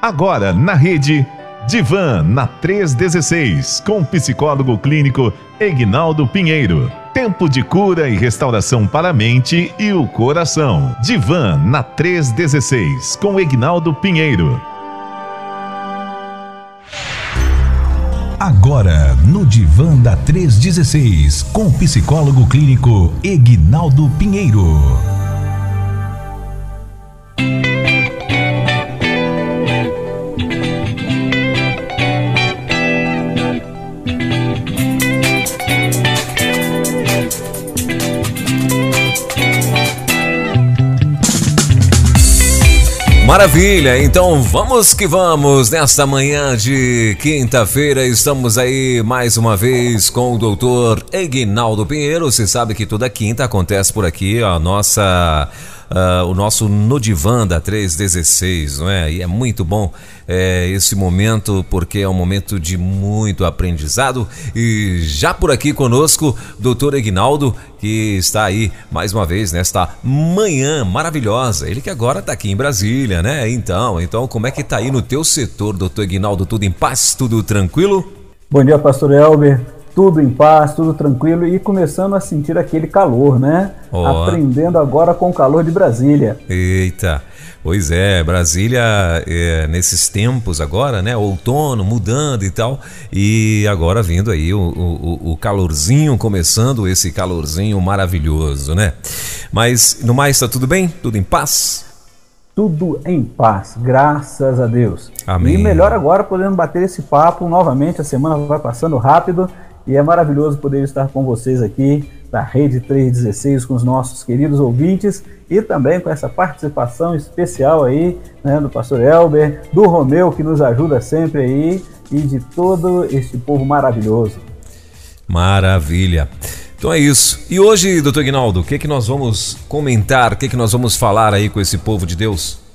Agora na rede Divan na 316 com o psicólogo clínico Egnaldo Pinheiro. Tempo de cura e restauração para a mente e o coração. Divan na 316 com Egnaldo Pinheiro. Agora, no Divã da 316, com o psicólogo clínico Egnaldo Pinheiro. Maravilha, então vamos que vamos. Nesta manhã de quinta-feira, estamos aí mais uma vez com o doutor Egnaldo Pinheiro. Você sabe que toda quinta acontece por aqui a nossa uh, o nosso Nodivan da 316, não é? E é muito bom é, esse momento, porque é um momento de muito aprendizado. E já por aqui conosco, doutor Egnaldo, que está aí mais uma vez nesta manhã maravilhosa. Ele que agora está aqui em Brasília, né? Então, então como é que está aí no teu setor, doutor Egnaldo? Tudo em paz? Tudo tranquilo? Bom dia, pastor Elber tudo em paz, tudo tranquilo e começando a sentir aquele calor, né? Oh. Aprendendo agora com o calor de Brasília. Eita! Pois é, Brasília é, nesses tempos agora, né? Outono mudando e tal, e agora vindo aí o, o, o, calorzinho, começando esse calorzinho maravilhoso, né? Mas no mais, está tudo bem? Tudo em paz? Tudo em paz, graças a Deus. Amém. E melhor agora podendo bater esse papo novamente, a semana vai passando rápido e é maravilhoso poder estar com vocês aqui da Rede 316 com os nossos queridos ouvintes e também com essa participação especial aí né, do pastor Elber, do Romeu que nos ajuda sempre aí e de todo este povo maravilhoso. Maravilha. Então é isso. E hoje, doutor Guinaldo, o que, é que nós vamos comentar, o que, é que nós vamos falar aí com esse povo de Deus?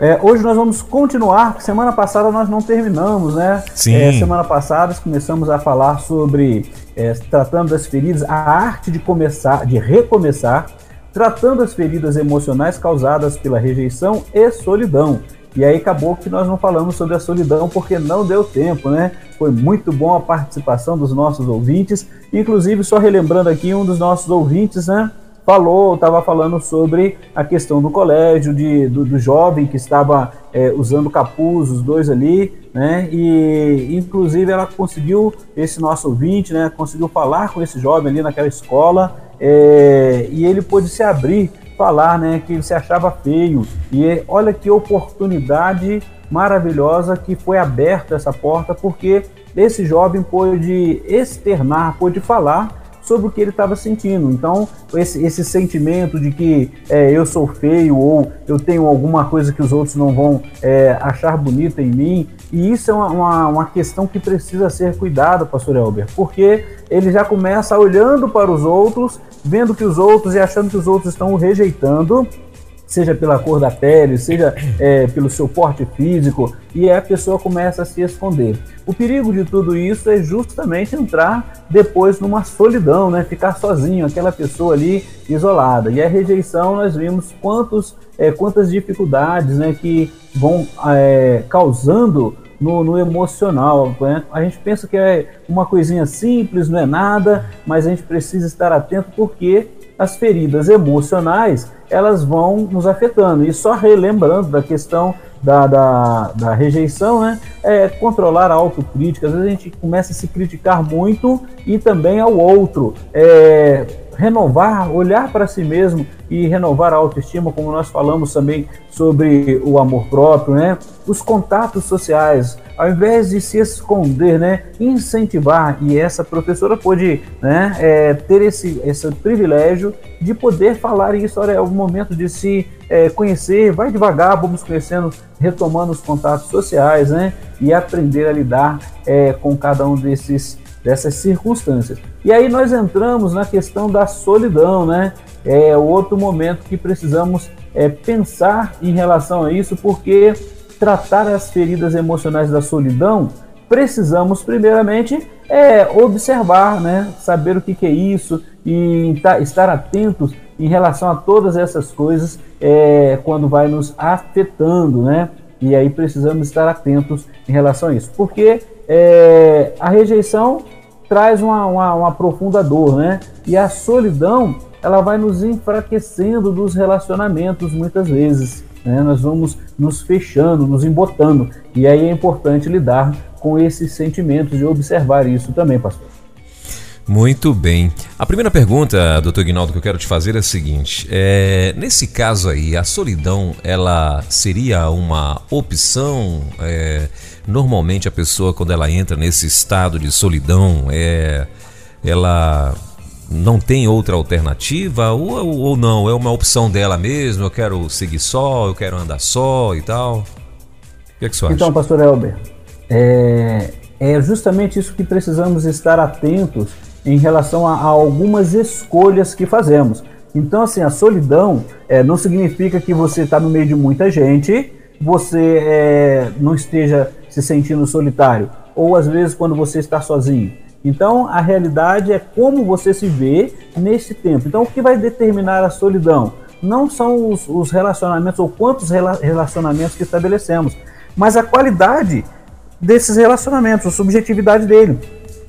É, hoje nós vamos continuar. Semana passada nós não terminamos, né? Sim. É, semana passada começamos a falar sobre é, tratando das feridas, a arte de começar, de recomeçar, tratando as feridas emocionais causadas pela rejeição e solidão. E aí acabou que nós não falamos sobre a solidão porque não deu tempo, né? Foi muito bom a participação dos nossos ouvintes. Inclusive, só relembrando aqui um dos nossos ouvintes, né? Falou, estava falando sobre a questão do colégio, de, do, do jovem que estava é, usando capuz, os dois ali, né? E inclusive ela conseguiu, esse nosso ouvinte, né? Conseguiu falar com esse jovem ali naquela escola é, e ele pôde se abrir, falar, né? Que ele se achava feio. E olha que oportunidade maravilhosa que foi aberta essa porta, porque esse jovem pôde externar, pôde falar sobre o que ele estava sentindo. Então, esse, esse sentimento de que é, eu sou feio ou eu tenho alguma coisa que os outros não vão é, achar bonita em mim, e isso é uma, uma, uma, questão que precisa ser cuidada, pastor Elber, porque ele já começa olhando para os outros, vendo que os outros e achando que os outros estão o rejeitando, seja pela cor da pele, seja é, pelo seu porte físico, e a pessoa começa a se esconder. O perigo de tudo isso é justamente entrar depois numa solidão, né? ficar sozinho, aquela pessoa ali isolada. E a rejeição, nós vimos quantos, é, quantas dificuldades né, que vão é, causando no, no, emocional. Né? A gente pensa que é uma coisinha simples, não é nada, mas a gente precisa estar atento porque as feridas emocionais elas vão nos afetando. E só relembrando da questão da, da, da, rejeição, né? É controlar a autocrítica. Às vezes a gente começa a se criticar muito e também ao outro. É, renovar, olhar para si mesmo e renovar a autoestima, como nós falamos também sobre o amor próprio, né? Os contatos sociais, ao invés de se esconder, né? Incentivar. E essa professora pôde né, é, ter esse, esse privilégio de poder falar isso. Olha, é o momento de se é, conhecer, vai devagar, vamos conhecendo, retomando os contatos sociais, né? E aprender a lidar é, com cada um desses dessas circunstâncias. E aí nós entramos na questão da solidão, né? É outro momento que precisamos é, pensar em relação a isso, porque tratar as feridas emocionais da solidão, precisamos primeiramente é, observar, né? Saber o que, que é isso e estar atentos em relação a todas essas coisas é, quando vai nos afetando, né? E aí precisamos estar atentos em relação a isso, porque é, a rejeição traz uma, uma, uma profunda dor, né? E a solidão ela vai nos enfraquecendo dos relacionamentos muitas vezes. Né? Nós vamos nos fechando, nos embotando. E aí é importante lidar com esses sentimentos e observar isso também, pastor. Muito bem. A primeira pergunta, doutor Guinaldo, que eu quero te fazer é a seguinte: é, nesse caso aí, a solidão ela seria uma opção? É, normalmente a pessoa, quando ela entra nesse estado de solidão, é, ela não tem outra alternativa ou, ou não? É uma opção dela mesmo? Eu quero seguir só, eu quero andar só e tal? O que, é que você acha? Então, pastor Elber, é, é justamente isso que precisamos estar atentos em relação a, a algumas escolhas que fazemos. Então, assim, a solidão é, não significa que você está no meio de muita gente, você é, não esteja se sentindo solitário, ou às vezes quando você está sozinho. Então, a realidade é como você se vê nesse tempo. Então, o que vai determinar a solidão? Não são os, os relacionamentos ou quantos rela relacionamentos que estabelecemos, mas a qualidade desses relacionamentos, a subjetividade dele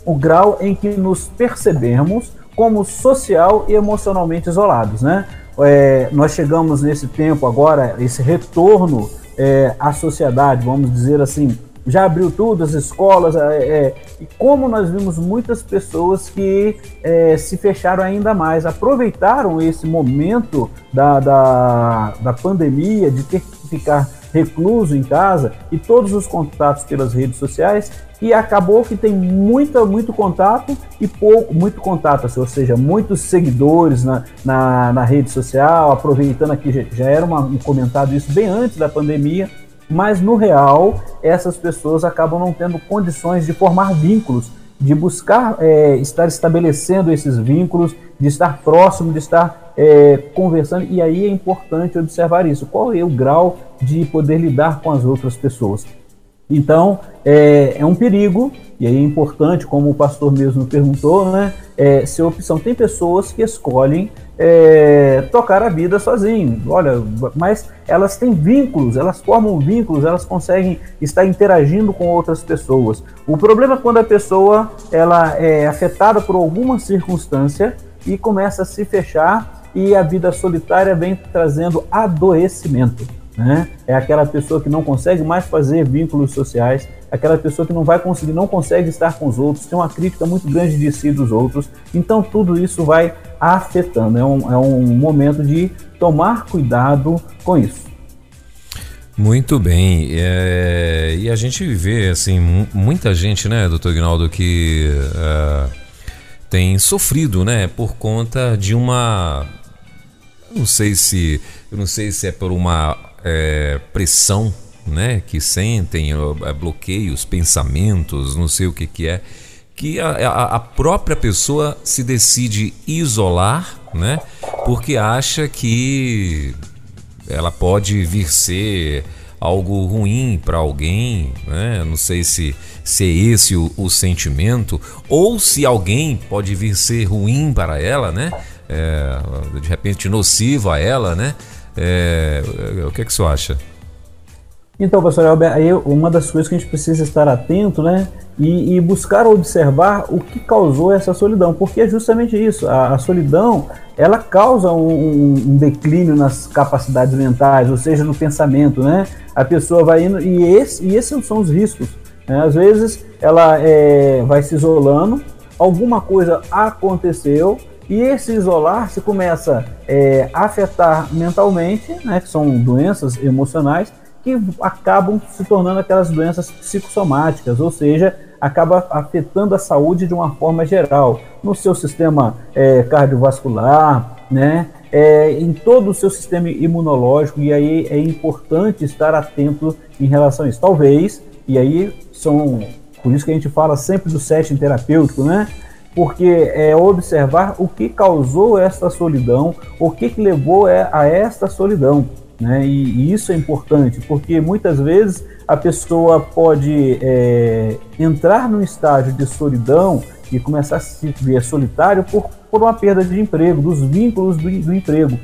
o grau em que nos percebemos como social e emocionalmente isolados, né? É, nós chegamos nesse tempo agora, esse retorno é, à sociedade, vamos dizer assim, já abriu tudo, as escolas, é, é e como nós vimos muitas pessoas que é, se fecharam ainda mais, aproveitaram esse momento da, da, da pandemia, de ter que ficar recluso em casa e todos os contatos pelas redes sociais e acabou que tem muita, muito contato e pouco, muito contato, assim, ou seja, muitos seguidores na, na, na rede social, aproveitando aqui, já, já era uma, um comentado isso bem antes da pandemia, mas no real essas pessoas acabam não tendo condições de formar vínculos, de buscar é, estar estabelecendo esses vínculos, de estar próximo, de estar é, conversando, e aí é importante observar isso. Qual é o grau de poder lidar com as outras pessoas? Então, é, é, um perigo, e aí é importante, como o pastor mesmo perguntou, né, é, ser opção. Tem pessoas que escolhem é, tocar a vida sozinho, olha, mas elas têm vínculos, elas formam vínculos, elas conseguem estar interagindo com outras pessoas. O problema é quando a pessoa ela é afetada por alguma circunstância e começa a se fechar e a vida solitária vem trazendo adoecimento. Né? É aquela pessoa que não consegue mais fazer vínculos sociais, aquela pessoa que não vai conseguir, não consegue estar com os outros, tem uma crítica muito grande de si dos outros. Então tudo isso vai afetando. É um, é um momento de tomar cuidado com isso. Muito bem. É, e a gente vê, assim, muita gente, né, doutor Ignaldo, que uh, tem sofrido, né, por conta de uma. Não sei se. Eu não sei se é por uma é, pressão né, que sentem, é, bloqueios, pensamentos, não sei o que, que é, que a, a, própria pessoa se decide isolar, né, porque acha que ela pode vir ser algo ruim para alguém, né? Não sei se, se é esse o, o, sentimento, ou se alguém pode vir ser ruim para ela, né? É, de repente nocivo a ela, né? É, o que, é que você acha? Então, pastor Albert, aí uma das coisas que a gente precisa estar atento, né? E, e buscar observar o que causou essa solidão, porque é justamente isso. A, a solidão ela causa um, um, declínio nas capacidades mentais, ou seja, no pensamento, né? A pessoa vai indo e, esse, e esses são os riscos. Né? Às vezes ela é, vai se isolando, alguma coisa aconteceu, e esse isolar-se começa é, a afetar mentalmente, né, que são doenças emocionais, que acabam se tornando aquelas doenças psicossomáticas, ou seja, acaba afetando a saúde de uma forma geral, no seu sistema é, cardiovascular, né, é, em todo o seu sistema imunológico, e aí é importante estar atento em relação a isso. Talvez, e aí são, por isso que a gente fala sempre do setting terapêutico, né, porque é observar o que causou esta solidão, o que, que levou é, a esta solidão. Né? E, e, isso é importante, porque muitas vezes a pessoa pode é, entrar num estágio de solidão e começar a se ver solitário por, por uma perda de emprego, dos vínculos do, do emprego.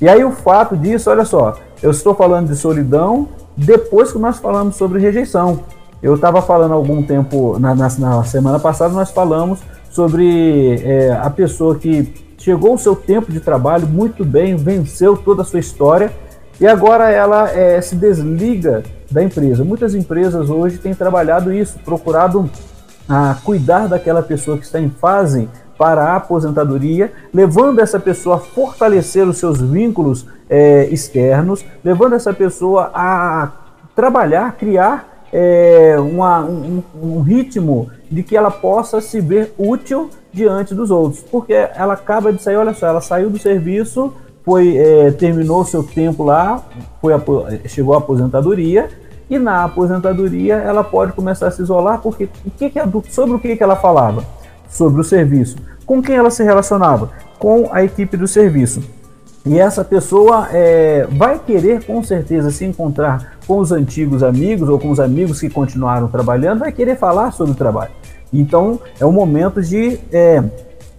E aí o fato disso, olha só, eu estou falando de solidão depois que nós falamos sobre rejeição. Eu estava falando algum tempo, na, na, na, semana passada, nós falamos sobre é, a pessoa que chegou o seu tempo de trabalho muito bem, venceu toda a sua história e agora ela é, se desliga da empresa. Muitas empresas hoje têm trabalhado isso, procurado a cuidar daquela pessoa que está em fase para a aposentadoria, levando essa pessoa a fortalecer os seus vínculos é, externos, levando essa pessoa a trabalhar, criar é, uma, um, um, ritmo de que ela possa se ver útil diante dos outros, porque ela acaba de sair, olha só, ela saiu do serviço, foi é, terminou seu tempo lá, foi chegou à aposentadoria e na aposentadoria ela pode começar a se isolar porque o que, que sobre o que, que ela falava sobre o serviço, com quem ela se relacionava, com a equipe do serviço. E essa pessoa é, vai querer com certeza se encontrar com os antigos amigos ou com os amigos que continuaram trabalhando, vai querer falar sobre o trabalho. Então é o momento de é,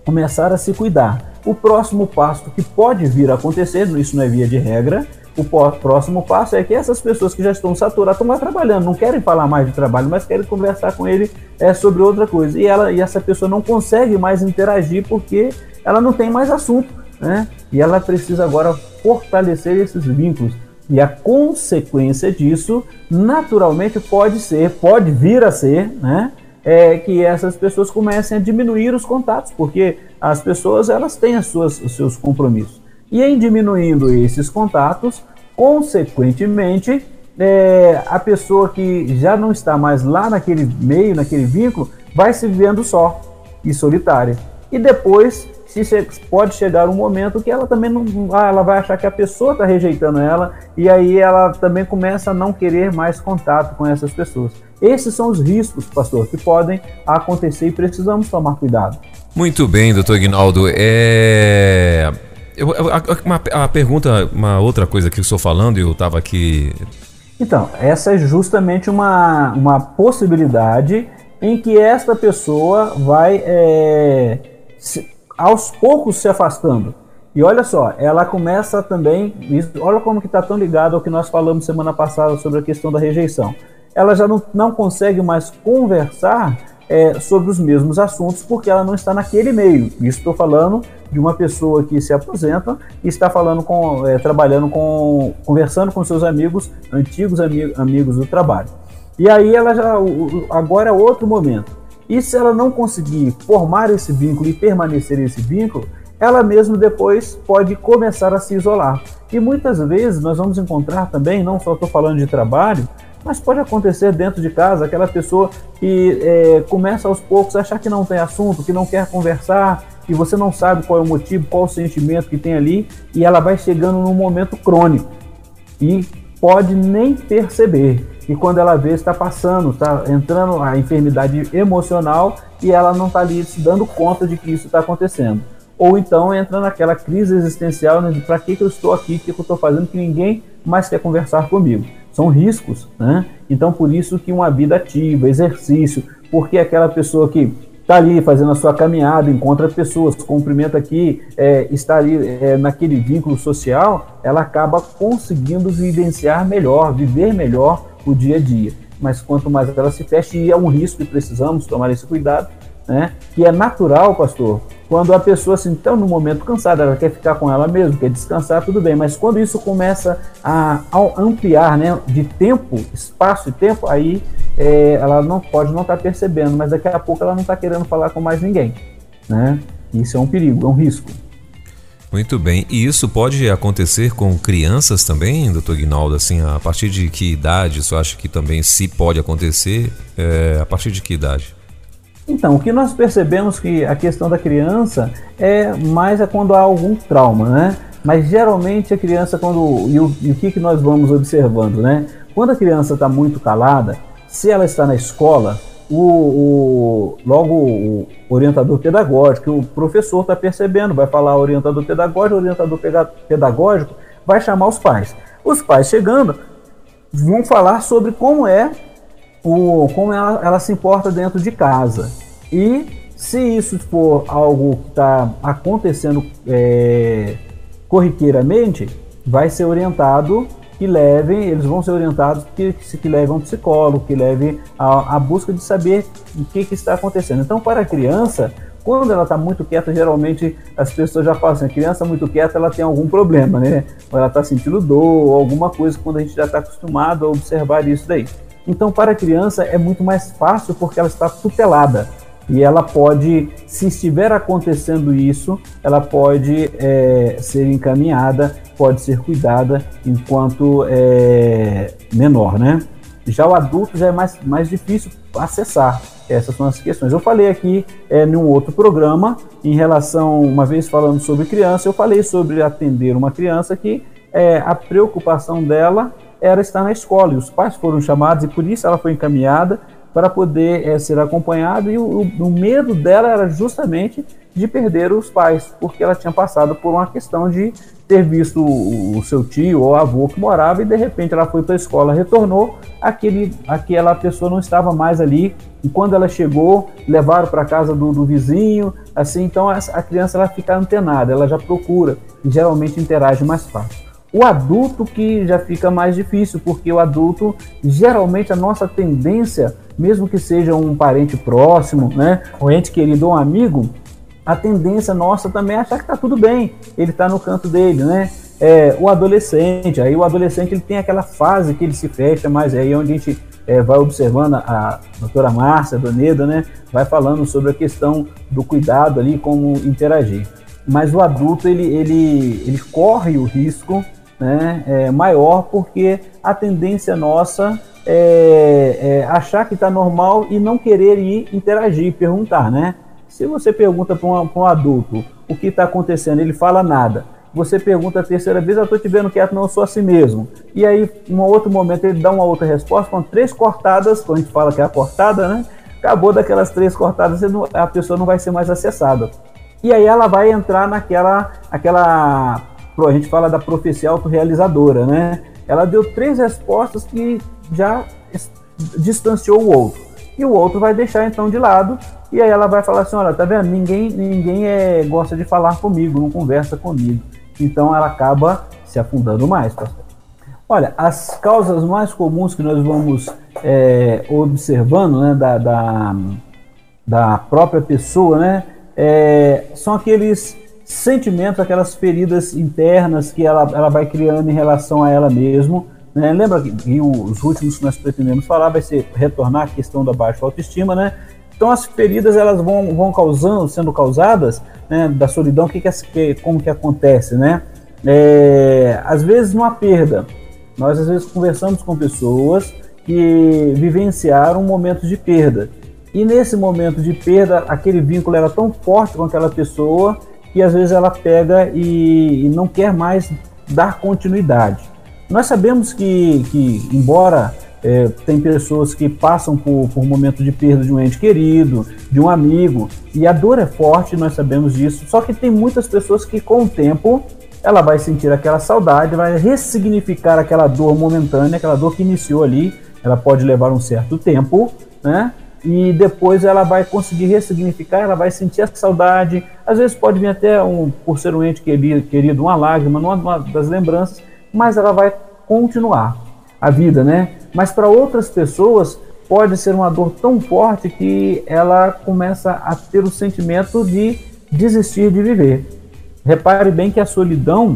começar a se cuidar. O próximo passo que pode vir a acontecer, isso não é via de regra, o próximo passo é que essas pessoas que já estão saturadas estão lá trabalhando, não querem falar mais de trabalho, mas querem conversar com ele é, sobre outra coisa. E, ela, e essa pessoa não consegue mais interagir porque ela não tem mais assunto. Né? E ela precisa agora fortalecer esses vínculos. E a consequência disso, naturalmente, pode ser, pode vir a ser, né? É que essas pessoas comecem a diminuir os contatos, porque as pessoas elas têm as suas, os seus compromissos. E em diminuindo esses contatos, consequentemente, é, a pessoa que já não está mais lá naquele meio, naquele vínculo, vai se vendo só e solitária. E depois se pode chegar um momento que ela também não, ah, ela vai achar que a pessoa está rejeitando ela e aí ela também começa a não querer mais contato com essas pessoas. Esses são os riscos, pastor, que podem acontecer e precisamos tomar cuidado. Muito bem, doutor Ignaldo. É... Eu, uma, uma pergunta, uma outra coisa que eu estou falando, eu estava aqui. Então, essa é justamente uma, uma possibilidade em que esta pessoa vai é, se, aos poucos se afastando. E olha só, ela começa também, olha como que está tão ligado ao que nós falamos semana passada sobre a questão da rejeição. Ela já não, não consegue mais conversar é, sobre os mesmos assuntos porque ela não está naquele meio. Isso estou falando de uma pessoa que se aposenta e está falando com, é, trabalhando com, conversando com seus amigos, antigos ami amigos do trabalho. E aí ela já, agora é outro momento. E se ela não conseguir formar esse vínculo e permanecer esse vínculo, ela mesmo depois pode começar a se isolar. E muitas vezes nós vamos encontrar também, não só estou falando de trabalho, mas pode acontecer dentro de casa, aquela pessoa que é, começa aos poucos a achar que não tem assunto, que não quer conversar, e você não sabe qual é o motivo, qual o sentimento que tem ali, e ela vai chegando num momento crônico e pode nem perceber. E quando ela vê, está passando, está entrando a enfermidade emocional e ela não está ali se dando conta de que isso está acontecendo. Ou então entra naquela crise existencial né, de para que, que eu estou aqui, o que, que eu estou fazendo, que ninguém mais quer conversar comigo. São riscos, né? Então por isso que uma vida ativa, exercício, porque aquela pessoa que está ali fazendo a sua caminhada, encontra pessoas, cumprimenta aqui, é, está ali é, naquele vínculo social, ela acaba conseguindo vivenciar melhor, viver melhor o dia a dia. Mas quanto mais ela se fecha, e é um risco e precisamos tomar esse cuidado, né? Que é natural, pastor, quando a pessoa assim, está no momento cansada, ela quer ficar com ela mesma, quer descansar, tudo bem. Mas quando isso começa a, a ampliar, né, de tempo, espaço e tempo, aí é, ela não pode não estar tá percebendo, mas daqui a pouco ela não está querendo falar com mais ninguém, né? Isso é um perigo, é um risco. Muito bem. E isso pode acontecer com crianças também, doutor Guinaldo? Assim, a partir de que idade isso acha que também se pode acontecer? É, a partir de que idade? Então, o que nós percebemos que a questão da criança é mais é quando há algum trauma, né? Mas geralmente a criança, quando. E o, e o que, que nós vamos observando, né? Quando a criança está muito calada, se ela está na escola, o, o, logo o orientador pedagógico, o professor está percebendo, vai falar orientador pedagógico, orientador pedagógico vai chamar os pais. Os pais chegando vão falar sobre como é como ela, ela se importa dentro de casa. E se isso for algo que está acontecendo é, corriqueiramente, vai ser orientado que levem, eles vão ser orientados que, que levem um psicólogo, que leve a, a busca de saber o que, que está acontecendo. Então, para a criança, quando ela está muito quieta, geralmente as pessoas já falam assim, a criança muito quieta, ela tem algum problema, né? Ou ela está sentindo dor, ou alguma coisa, quando a gente já está acostumado a observar isso daí. Então, para a criança é muito mais fácil porque ela está tutelada. E ela pode, se estiver acontecendo isso, ela pode é, ser encaminhada, pode ser cuidada enquanto é, menor, né? Já o adulto já é mais, mais difícil acessar. Essas são as questões. Eu falei aqui é, num outro programa, em relação, uma vez falando sobre criança, eu falei sobre atender uma criança que é, a preocupação dela era estar na escola, e os pais foram chamados, e por isso ela foi encaminhada para poder é, ser acompanhada, e o, o, medo dela era justamente de perder os pais, porque ela tinha passado por uma questão de ter visto o, o seu tio ou avô que morava e de repente ela foi para a escola, retornou, aquele, aquela pessoa não estava mais ali. E quando ela chegou, levaram para casa do, do, vizinho, assim, então a, a criança ela fica antenada, ela já procura e geralmente interage mais fácil. O adulto que já fica mais difícil, porque o adulto, geralmente a nossa tendência, mesmo que seja um parente próximo, né, um ente querido ou um amigo, a tendência nossa também é achar que está tudo bem, ele está no canto dele, né? É, o adolescente, aí o adolescente ele tem aquela fase que ele se fecha, mas é aí onde a gente é, vai observando a doutora Márcia Doneda, né? Vai falando sobre a questão do cuidado ali, como interagir. Mas o adulto ele, ele, ele corre o risco né, é, maior, porque a tendência nossa é, é achar que está normal e não querer ir interagir, perguntar, né? Se você pergunta para um, um, adulto o que está acontecendo, ele fala nada. Você pergunta a terceira vez, eu estou te vendo quieto, não sou assim mesmo. E aí, em um outro momento, ele dá uma outra resposta com três cortadas, quando a gente fala que é a cortada, né? Acabou daquelas três cortadas, a pessoa não vai ser mais acessada. E aí ela vai entrar naquela aquela a gente fala da profecia autorrealizadora, né? Ela deu três respostas que já distanciou o outro. E o outro vai deixar então de lado, e aí ela vai falar assim: olha, tá vendo? Ninguém, ninguém é, gosta de falar comigo, não conversa comigo. Então ela acaba se afundando mais, pastor. Olha, as causas mais comuns que nós vamos é, observando né, da, da, da, própria pessoa né, é, são aqueles sentimentos, aquelas feridas internas que ela, ela vai criando em relação a ela mesma. Né? Lembra que, os últimos que nós pretendemos falar vai ser retornar à questão da baixa autoestima, né? Então as feridas elas vão, vão causando, sendo causadas né, da solidão. Que que, como que acontece, né? É, às vezes numa perda. Nós às vezes conversamos com pessoas que vivenciaram momentos de perda. E nesse momento de perda, aquele vínculo era tão forte com aquela pessoa que às vezes ela pega e, e não quer mais dar continuidade. Nós sabemos que, que embora é, tem pessoas que passam por, por momentos de perda de um ente querido, de um amigo, e a dor é forte, nós sabemos disso. Só que tem muitas pessoas que, com o tempo, ela vai sentir aquela saudade, vai ressignificar aquela dor momentânea, aquela dor que iniciou ali. Ela pode levar um certo tempo, né? E depois ela vai conseguir ressignificar, ela vai sentir essa saudade. Às vezes pode vir até, um, por ser um ente querido, uma lágrima, numa das lembranças, mas ela vai continuar a vida, né? Mas para outras pessoas pode ser uma dor tão forte que ela começa a ter o sentimento de desistir de viver. Repare bem que a solidão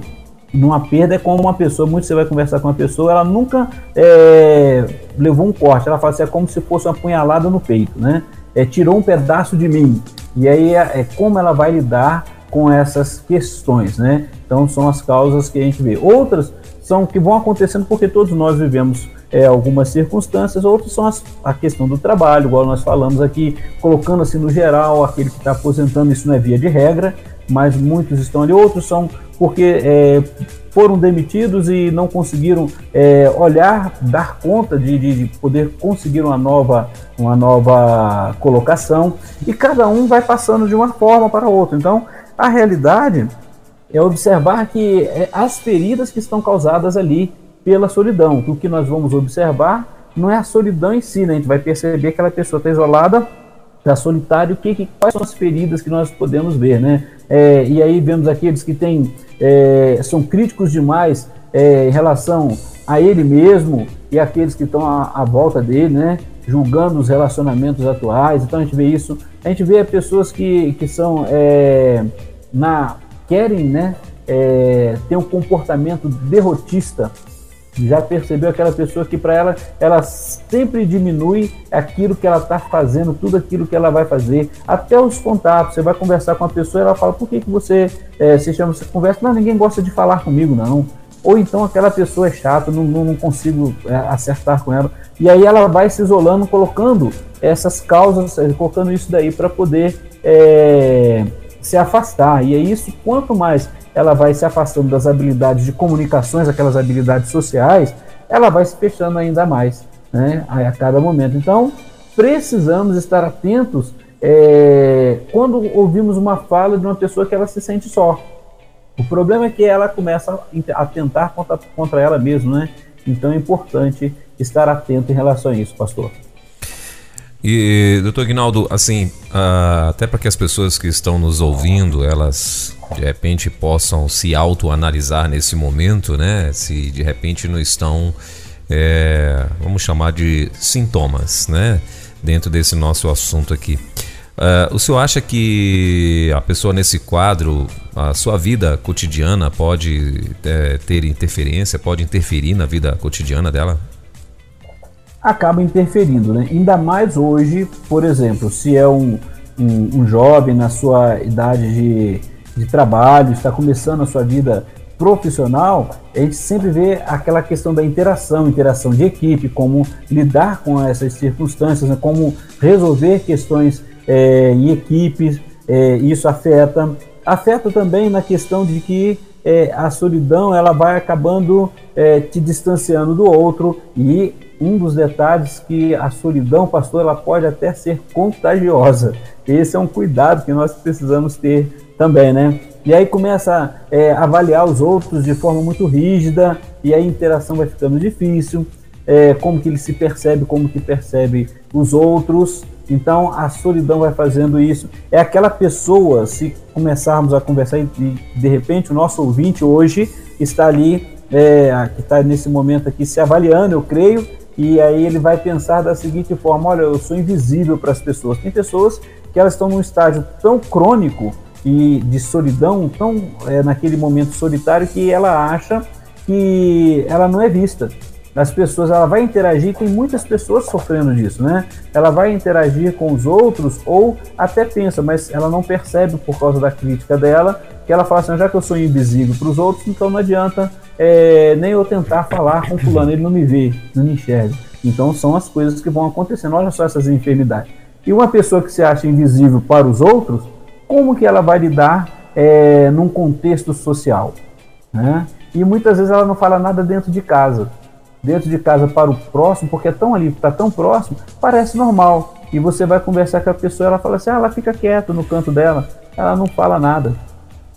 numa perda é como uma pessoa, muito você vai conversar com uma pessoa, ela nunca é, levou um corte, ela fala assim, é como se fosse uma punhalada no peito, né? É, tirou um pedaço de mim. E aí é, é como ela vai lidar com essas questões, né? Então são as causas que a gente vê. Outras são que vão acontecendo porque todos nós vivemos é, algumas circunstâncias, outras são as, a questão do trabalho, igual nós falamos aqui, colocando assim no geral, aquele que está aposentando, isso não é via de regra, mas muitos estão ali, outros são porque é, foram demitidos e não conseguiram é, olhar, dar conta de, de, de, poder conseguir uma nova, uma nova colocação, e cada um vai passando de uma forma para outra. Então, a realidade é observar que é, as feridas que estão causadas ali pela solidão, o que nós vamos observar não é a solidão em si, né? a gente vai perceber que aquela pessoa está isolada da solitário, que, que, quais são as feridas que nós podemos ver, né? É, e aí vemos aqueles que têm, é, são críticos demais é, em relação a ele mesmo e aqueles que estão à, à volta dele, né? julgando os relacionamentos atuais. Então a gente vê isso. A gente vê pessoas que, que são é, na querem, né, é, ter um comportamento derrotista. Já percebeu aquela pessoa que para ela ela sempre diminui aquilo que ela está fazendo, tudo aquilo que ela vai fazer, até os contatos. Você vai conversar com a pessoa, ela fala: por que, que você é, se chama, você conversa? Não, ninguém gosta de falar comigo, não ou então aquela pessoa é chata, não, não, não consigo é, acertar com ela. E aí ela vai se isolando, colocando essas causas, colocando isso daí para poder é, se afastar. E é isso, quanto mais ela vai se afastando das habilidades de comunicações, aquelas habilidades sociais, ela vai se fechando ainda mais né, a, cada momento. Então, precisamos estar atentos é, quando ouvimos uma fala de uma pessoa que ela se sente só. O problema é que ela começa a tentar contra, contra ela mesma, né? Então é importante estar atento em relação a isso, pastor. E, doutor Guinaldo, assim, uh, até para que as pessoas que estão nos ouvindo, elas de repente possam se autoanalisar nesse momento, né? Se de repente não estão, é, vamos chamar de sintomas, né? Dentro desse nosso assunto aqui. Uh, o senhor acha que a pessoa nesse quadro, a sua vida cotidiana pode é, ter interferência, pode interferir na vida cotidiana dela? Acaba interferindo, né? Ainda mais hoje, por exemplo, se é um, um, um jovem na sua idade de, de trabalho, está começando a sua vida profissional, a gente sempre vê aquela questão da interação, interação de equipe, como lidar com essas circunstâncias, né? como resolver questões é, em equipes, é, isso afeta. Afeta também na questão de que é, a solidão ela vai acabando é, te distanciando do outro e um dos detalhes que a solidão, pastor, ela pode até ser contagiosa. Esse é um cuidado que nós precisamos ter também, né? E aí começa é, a avaliar os outros de forma muito rígida e a interação vai ficando difícil. É, como que ele se percebe, como que percebe os outros. Então a solidão vai fazendo isso. É aquela pessoa, se começarmos a conversar e de repente o nosso ouvinte hoje está ali, é, que está nesse momento aqui se avaliando, eu creio, e aí ele vai pensar da seguinte forma: olha, eu sou invisível para as pessoas. Tem pessoas que elas estão num estágio tão crônico e de solidão, tão é, naquele momento solitário que ela acha que ela não é vista as pessoas, ela vai interagir, tem muitas pessoas sofrendo disso, né? Ela vai interagir com os outros ou até pensa, mas ela não percebe por causa da crítica dela, que ela fala assim, já que eu sou invisível para os outros, então não adianta é, nem eu tentar falar com fulano, ele não me vê, não me enxerga. Então são as coisas que vão acontecendo, olha só essas enfermidades. E uma pessoa que se acha invisível para os outros, como que ela vai lidar é, num contexto social? Né? E muitas vezes ela não fala nada dentro de casa dentro de casa para o próximo, porque é tão ali, está tão próximo, parece normal. E você vai conversar com a pessoa, ela fala assim, ah, ela fica quieta no canto dela, ela não fala nada.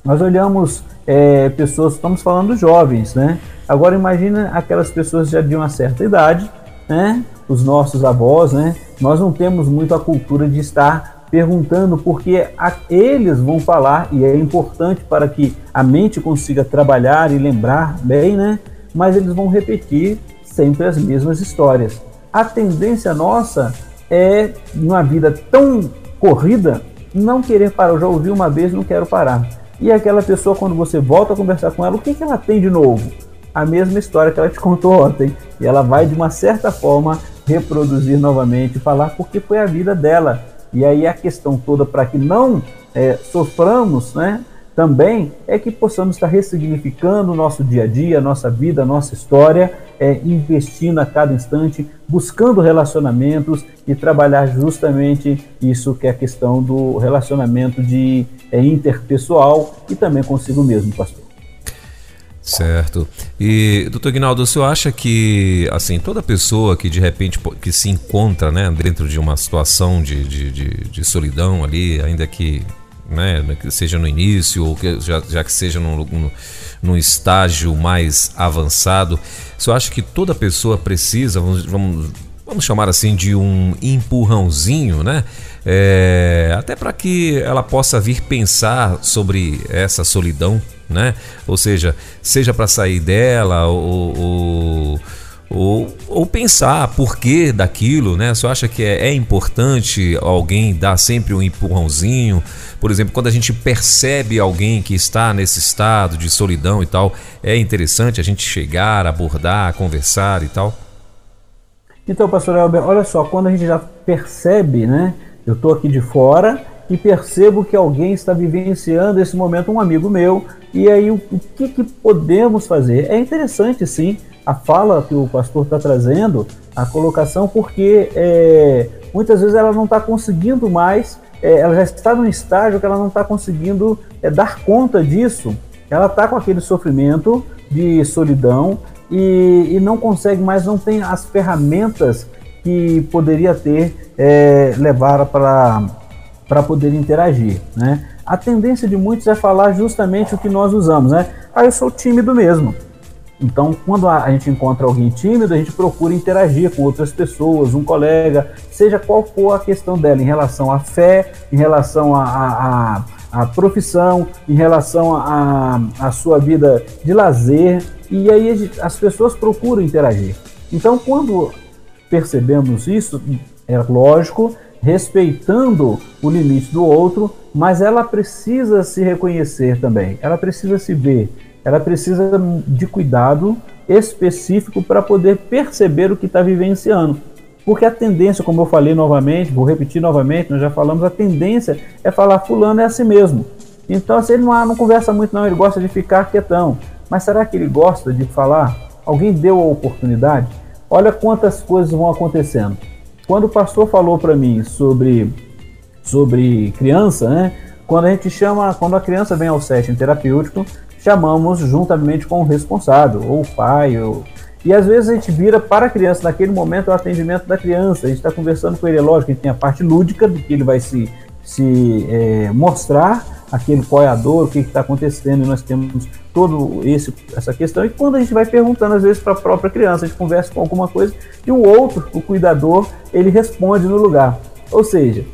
Nós olhamos é, pessoas, estamos falando jovens, né? Agora imagina aquelas pessoas já de uma certa idade, né? Os nossos avós, né? Nós não temos muito a cultura de estar perguntando porque a, eles vão falar e é importante para que a mente consiga trabalhar e lembrar bem, né? Mas eles vão repetir sempre as mesmas histórias. A tendência nossa é, numa vida tão corrida, não querer parar. Eu já ouvi uma vez, não quero parar. E aquela pessoa, quando você volta a conversar com ela, o que, que ela tem de novo? A mesma história que ela te contou ontem. E ela vai, de uma certa forma, reproduzir novamente, falar porque foi a vida dela. E aí a questão toda para que não é, soframos, né? também é que possamos estar ressignificando o nosso dia a dia, a nossa vida, a nossa história, é, investindo a cada instante, buscando relacionamentos e trabalhar justamente isso que é a questão do relacionamento de é, interpessoal e também consigo mesmo, pastor. Certo. E, doutor Guinaldo, o senhor acha que, assim, toda pessoa que de repente que se encontra, né, dentro de uma situação de, de, de, de solidão ali, ainda que né, que seja no início ou que já, já que seja num, num, num, estágio mais avançado. Você acha que toda pessoa precisa, vamos, vamos vamos chamar assim de um empurrãozinho, né? É, até para que ela possa vir pensar sobre essa solidão, né? Ou seja, seja para sair dela ou, ou ou, ou pensar por que daquilo, né? Você acha que é, é importante alguém dar sempre um empurrãozinho? Por exemplo, quando a gente percebe alguém que está nesse estado de solidão e tal, é interessante a gente chegar, abordar, conversar e tal? Então, pastor Albert, olha só, quando a gente já percebe, né? Eu estou aqui de fora e percebo que alguém está vivenciando esse momento, um amigo meu, e aí o, o que, que podemos fazer? É interessante sim a fala que o pastor está trazendo, a colocação, porque é, muitas vezes ela não está conseguindo mais, é, ela já está num estágio que ela não está conseguindo é, dar conta disso. Ela está com aquele sofrimento de solidão e, e, não consegue mais, não tem as ferramentas que poderia ter é, levar para poder interagir. Né? A tendência de muitos é falar justamente o que nós usamos, né? Ah, eu sou tímido mesmo. Então, quando a gente encontra alguém tímido, a gente procura interagir com outras pessoas, um colega, seja qual for a questão dela, em relação à fé, em relação à, profissão, em relação à sua vida de lazer, e aí as pessoas procuram interagir. Então, quando percebemos isso, é lógico, respeitando o limite do outro, mas ela precisa se reconhecer também, ela precisa se ver, ela precisa de cuidado específico para poder perceber o que está vivenciando. Porque a tendência, como eu falei novamente, vou repetir novamente, nós já falamos, a tendência é falar fulano é assim mesmo. Então, se ele não, não conversa muito não, ele gosta de ficar quietão. Mas será que ele gosta de falar? Alguém deu a oportunidade? Olha quantas coisas vão acontecendo. Quando o pastor falou para mim sobre, sobre criança, né? Quando a gente chama, quando a criança vem ao setting terapêutico, chamamos juntamente com o responsável, ou o pai, ou... e às vezes a gente vira para a criança, naquele momento, o atendimento da criança, a gente está conversando com ele, é lógico, a gente tem a parte lúdica, do que ele vai se, se é, mostrar, aquele qual é a dor, o que está acontecendo, e nós temos todo esse essa questão, e quando a gente vai perguntando às vezes para a própria criança, a gente conversa com alguma coisa, e o outro, o cuidador, ele responde no lugar. Ou seja,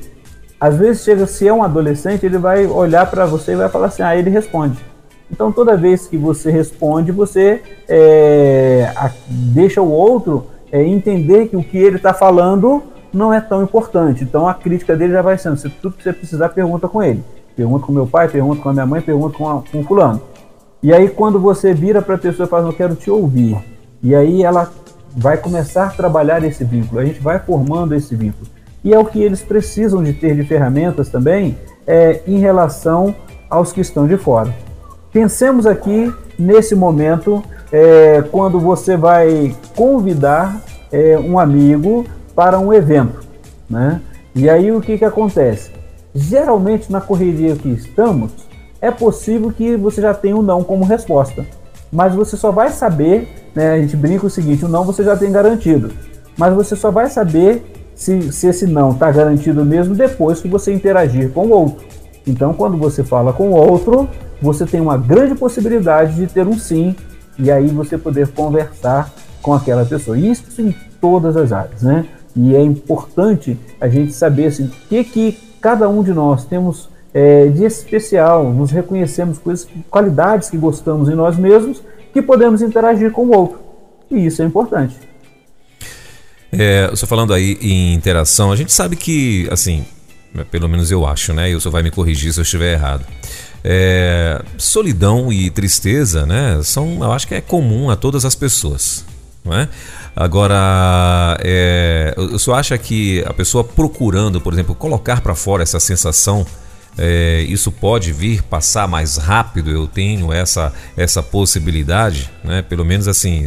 às vezes chega, se é um adolescente, ele vai olhar para você e vai falar assim, ah, ele responde. Então, toda vez que você responde, você é, a, deixa o outro é, entender que o que ele está falando não é tão importante. Então, a crítica dele já vai sendo: se tudo que você precisar, pergunta com ele. Pergunta com meu pai, pergunta com a minha mãe, pergunta com, a, com o fulano. E aí, quando você vira para a pessoa e fala, não quero te ouvir, e aí ela vai começar a trabalhar esse vínculo, a gente vai formando esse vínculo. E é o que eles precisam de ter de ferramentas também é, em relação aos que estão de fora. Pensemos aqui nesse momento, é, quando você vai convidar é, um amigo para um evento, né? E aí o que, que acontece? Geralmente na correria que estamos, é possível que você já tenha um não como resposta, mas você só vai saber, né? A gente brinca o seguinte: o não você já tem garantido, mas você só vai saber se, se esse não está garantido mesmo depois que você interagir com o outro. Então, quando você fala com o outro, você tem uma grande possibilidade de ter um sim e aí você poder conversar com aquela pessoa. Isso em todas as áreas, né? E é importante a gente saber assim, o que, que cada um de nós temos é, de especial, nos reconhecemos coisas, qualidades que gostamos em nós mesmos, que podemos interagir com o outro. E isso é importante. É, falando aí em interação, a gente sabe que, assim, pelo menos eu acho, né? E o senhor vai me corrigir se eu estiver errado. É, solidão e tristeza, né? São, eu acho que é comum a todas as pessoas, não é? Agora, é, o senhor acha que a pessoa procurando, por exemplo, colocar para fora essa sensação é, isso pode vir passar mais rápido, eu tenho essa, essa possibilidade, né? pelo menos assim,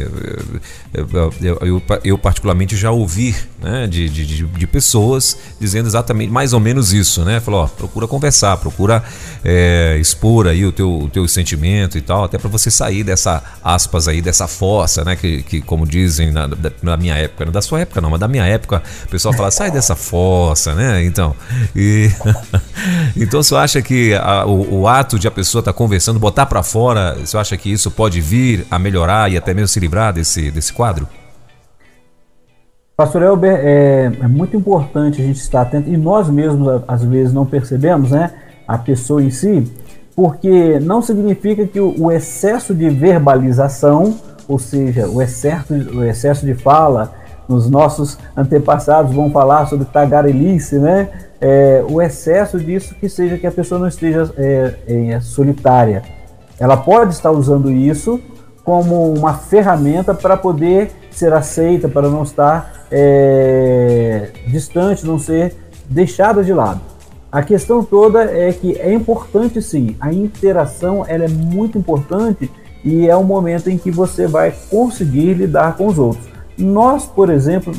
eu, eu, eu, eu particularmente já ouvi né? de, de, de, pessoas dizendo exatamente mais ou menos isso, né? Falou, ó, procura conversar, procura é, expor aí o teu, o teu sentimento e tal, até para você sair dessa aspas aí, dessa fossa, né? Que, que como dizem na, na minha época, não da sua época não, mas da minha época, o pessoal fala, sai dessa fossa, né? Então, e, então você acha que a, o, o, ato de a pessoa estar tá conversando, botar para fora, você acha que isso pode vir a melhorar e até mesmo se livrar desse, desse quadro? Pastor Elber, é, é, muito importante a gente estar atento, e nós mesmos às vezes não percebemos, né, a pessoa em si, porque não significa que o, o excesso de verbalização, ou seja, o excesso, o excesso de fala, nos nossos antepassados vão falar sobre tagarelice, né, é, o excesso disso que seja que a pessoa não esteja é, é, solitária. Ela pode estar usando isso como uma ferramenta para poder ser aceita, para não estar é, distante, não ser deixada de lado. A questão toda é que é importante sim, a interação ela é muito importante e é um momento em que você vai conseguir lidar com os outros. Nós, por exemplo,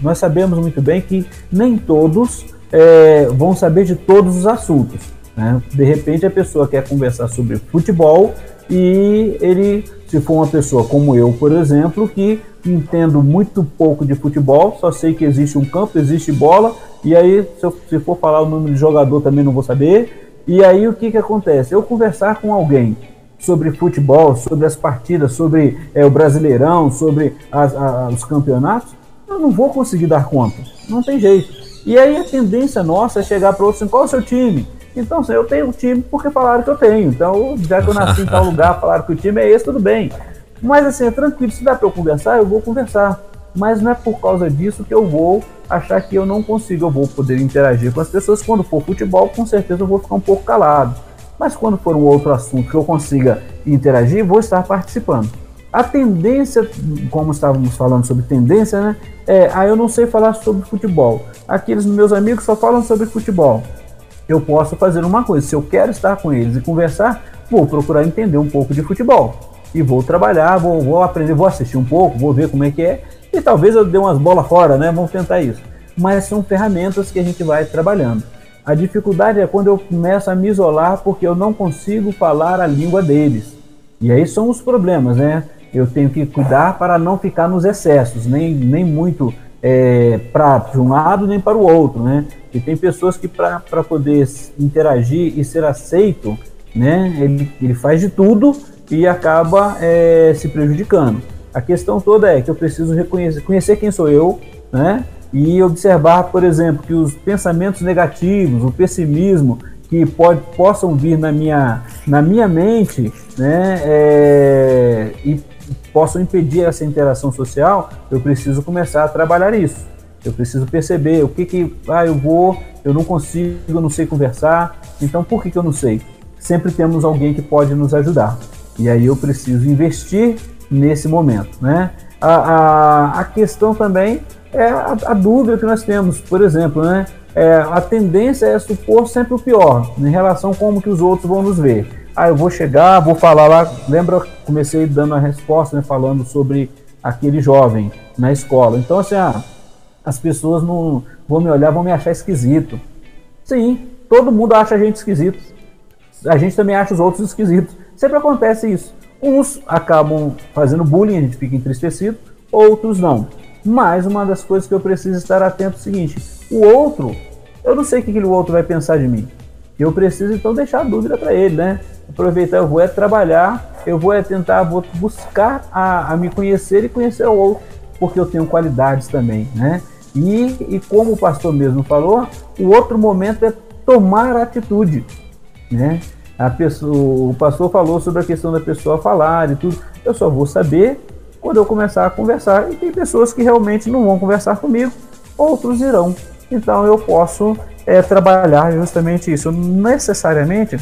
nós sabemos muito bem que nem todos é, vão saber de todos os assuntos. Né? De repente a pessoa quer conversar sobre futebol e ele, se for uma pessoa como eu, por exemplo, que entendo muito pouco de futebol, só sei que existe um campo, existe bola, e aí se, eu, se for falar o nome de jogador também não vou saber. E aí o que, que acontece? Eu conversar com alguém sobre futebol, sobre as partidas, sobre é, o Brasileirão, sobre as, a, os campeonatos, eu não vou conseguir dar conta. Não tem jeito. E aí a tendência nossa é chegar para outro assim, qual é o seu time? Então, assim, eu tenho um time porque falaram que eu tenho. Então, já que eu nasci em tal lugar, falaram que o time é esse, tudo bem. Mas assim, é tranquilo, se dá para eu conversar, eu vou conversar. Mas não é por causa disso que eu vou achar que eu não consigo, eu vou poder interagir com as pessoas. Quando for futebol, com certeza eu vou ficar um pouco calado. Mas quando for um outro assunto que eu consiga interagir, vou estar participando. A tendência, como estávamos falando sobre tendência, né? É, ah, eu não sei falar sobre futebol. Aqueles meus amigos só falam sobre futebol. Eu posso fazer uma coisa, se eu quero estar com eles e conversar, vou procurar entender um pouco de futebol e vou trabalhar, vou, vou aprender, vou assistir um pouco, vou ver como é que é e talvez eu dê umas bolas fora, né? Vamos tentar isso. Mas são ferramentas que a gente vai trabalhando. A dificuldade é quando eu começo a me isolar porque eu não consigo falar a língua deles. E aí são os problemas, né? Eu tenho que cuidar para não ficar nos excessos, nem, nem muito é, para um lado nem para o outro, né? E tem pessoas que para poder interagir e ser aceito, né? Ele, ele faz de tudo e acaba é, se prejudicando. A questão toda é que eu preciso reconhecer, conhecer quem sou eu, né? E observar, por exemplo, que os pensamentos negativos, o pessimismo que pode, possam vir na minha, na minha mente, né? É, e possam impedir essa interação social, eu preciso começar a trabalhar isso. Eu preciso perceber o que que, ah, eu vou, eu não consigo, eu não sei conversar. Então, por que que eu não sei? Sempre temos alguém que pode nos ajudar. E aí eu preciso investir nesse momento, né? A, a, a questão também é a, a, dúvida que nós temos, por exemplo, né? É, a tendência é supor sempre o pior em relação a como que os outros vão nos ver. Ah, eu vou chegar, vou falar lá. Lembra, comecei dando a resposta, né, falando sobre aquele jovem na escola. Então, assim, ah, as pessoas não vão me olhar, vão me achar esquisito. Sim, todo mundo acha a gente esquisito. A gente também acha os outros esquisitos. Sempre acontece isso. Uns acabam fazendo bullying, a gente fica entristecido, outros não. Mas uma das coisas que eu preciso estar atento é o seguinte: o outro, eu não sei o que o outro vai pensar de mim. Eu preciso então deixar a dúvida para ele, né? Aproveitar, eu vou é trabalhar, eu vou é tentar, vou buscar a, a me conhecer e conhecer o outro, porque eu tenho qualidades também, né? E, e como o pastor mesmo falou, o outro momento é tomar atitude, né? A pessoa, o pastor falou sobre a questão da pessoa falar e tudo. Eu só vou saber quando eu começar a conversar. E tem pessoas que realmente não vão conversar comigo, outros irão. Então eu posso é, trabalhar justamente isso. Necessariamente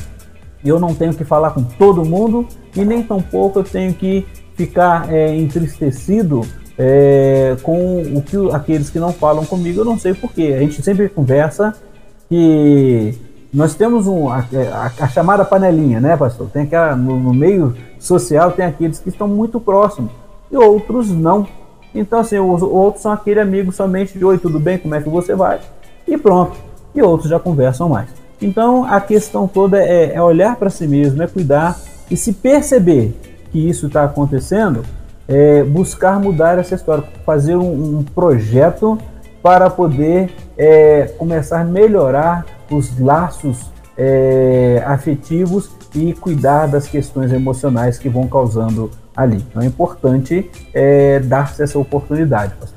eu não tenho que falar com todo mundo e nem tampouco eu tenho que ficar é, entristecido é, com o que aqueles que não falam comigo. Eu não sei porquê. A gente sempre conversa que nós temos um, a, a, a, chamada panelinha, né, pastor? Tem aquela, no, no, meio social tem aqueles que estão muito próximos e outros não. Então, assim, os outros são aquele amigo somente de oi, tudo bem, como é que você vai? E pronto. E outros já conversam mais. Então, a questão toda é, é olhar para si mesmo, é cuidar e se perceber que isso está acontecendo, é buscar mudar essa história, fazer um, um projeto para poder é, começar a melhorar os laços é, afetivos e cuidar das questões emocionais que vão causando ali. Então é importante é, dar-se essa oportunidade, pastor.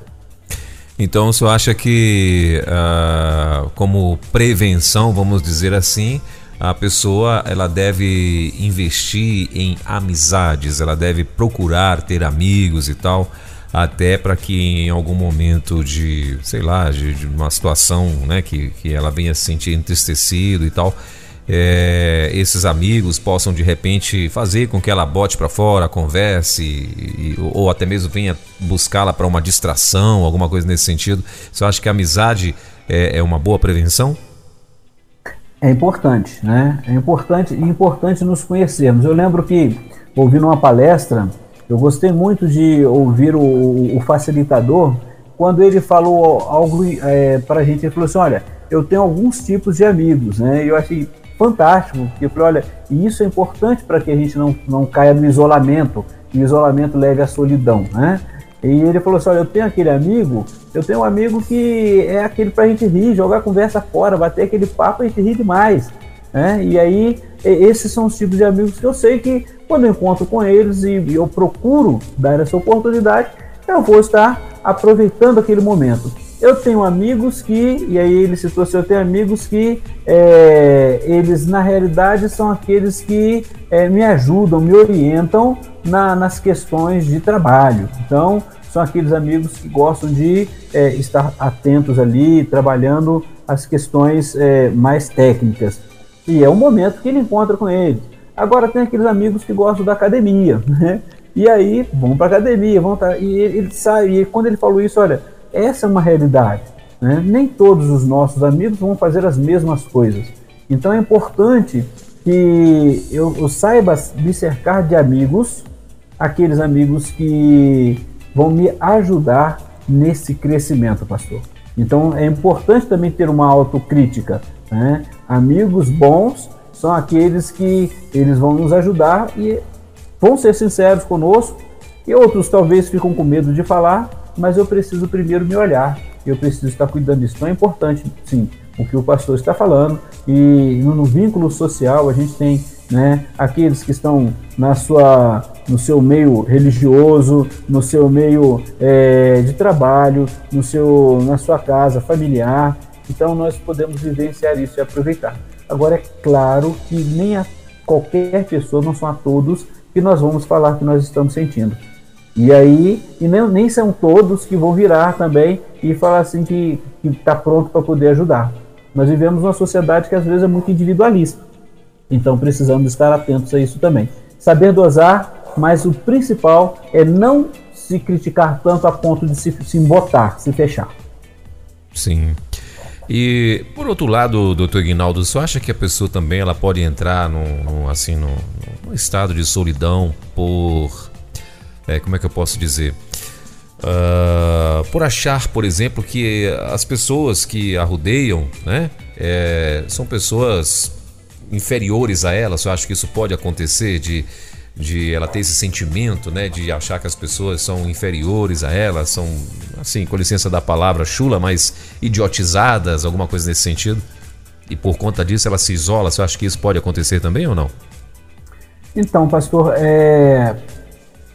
Então, o senhor acha que, uh, como prevenção, vamos dizer assim, a pessoa ela deve investir em amizades, ela deve procurar ter amigos e tal, até para que em algum momento de, sei lá, de, de, uma situação né, que, que ela venha se sentir entristecido e tal, é, esses amigos possam de repente fazer com que ela bote para fora, converse, e, ou até mesmo venha buscá-la para uma distração, alguma coisa nesse sentido. Você acha que a amizade é, é, uma boa prevenção? É importante, né? É importante e importante nos conhecermos. Eu lembro que, ouvindo uma palestra, eu gostei muito de ouvir o, o facilitador quando ele falou algo é, para a gente. Ele falou assim: Olha, eu tenho alguns tipos de amigos, né? Eu achei fantástico. Porque eu falei, olha, e isso é importante para que a gente não, não caia no isolamento, e o isolamento leve à solidão, né? E ele falou assim, olha, eu tenho aquele amigo, eu tenho um amigo que é aquele para a gente rir, jogar a conversa fora, bater aquele papo, a gente ri demais. Né? E aí, esses são os tipos de amigos que eu sei que quando eu encontro com eles e eu procuro dar essa oportunidade, eu vou estar aproveitando aquele momento. Eu tenho amigos que, e aí ele citou assim, eu tenho amigos que é, eles na realidade são aqueles que é, me ajudam, me orientam na, nas questões de trabalho. Então, são aqueles amigos que gostam de é, estar atentos ali, trabalhando as questões é, mais técnicas. E é o momento que ele encontra com eles. Agora tem aqueles amigos que gostam da academia, né? E aí vão para academia, vão tá, e ele, ele sai. E quando ele falou isso, olha, essa é uma realidade. Né? Nem todos os nossos amigos vão fazer as mesmas coisas. Então é importante que eu, eu saiba me cercar de amigos, aqueles amigos que vão me ajudar nesse crescimento, pastor. Então é importante também ter uma autocrítica. Né? Amigos bons são aqueles que eles vão nos ajudar e vão ser sinceros conosco. E outros talvez ficam com medo de falar, mas eu preciso primeiro me olhar, eu preciso estar cuidando disso. Então é importante, sim, o que o pastor está falando, e no, no vínculo social a gente tem né, aqueles que estão na sua, no seu meio religioso, no seu meio é, de trabalho, no seu, na sua casa familiar. Então nós podemos vivenciar isso e aproveitar. Agora é claro que nem a qualquer pessoa, não são a todos, que nós vamos falar que nós estamos sentindo. E aí, e nem, nem são todos que vão virar também e falar assim que está pronto para poder ajudar. Nós vivemos uma sociedade que às vezes é muito individualista. Então precisamos estar atentos a isso também. Saber dosar, mas o principal é não se criticar tanto a ponto de se, se embotar, se fechar. Sim. E por outro lado, doutor Guinaldo, você acha que a pessoa também ela pode entrar num, assim, num, num estado de solidão por é, como é que eu posso dizer? Uh, por achar, por exemplo, que as pessoas que a rodeiam, né, é, são pessoas inferiores a ela. Você acha que isso pode acontecer de, de ela ter esse sentimento, né, de achar que as pessoas são inferiores a ela, são, assim, com licença da palavra, chula, mas idiotizadas, alguma coisa nesse sentido? E por conta disso ela se isola. Você acha que isso pode acontecer também ou não? Então, pastor, é,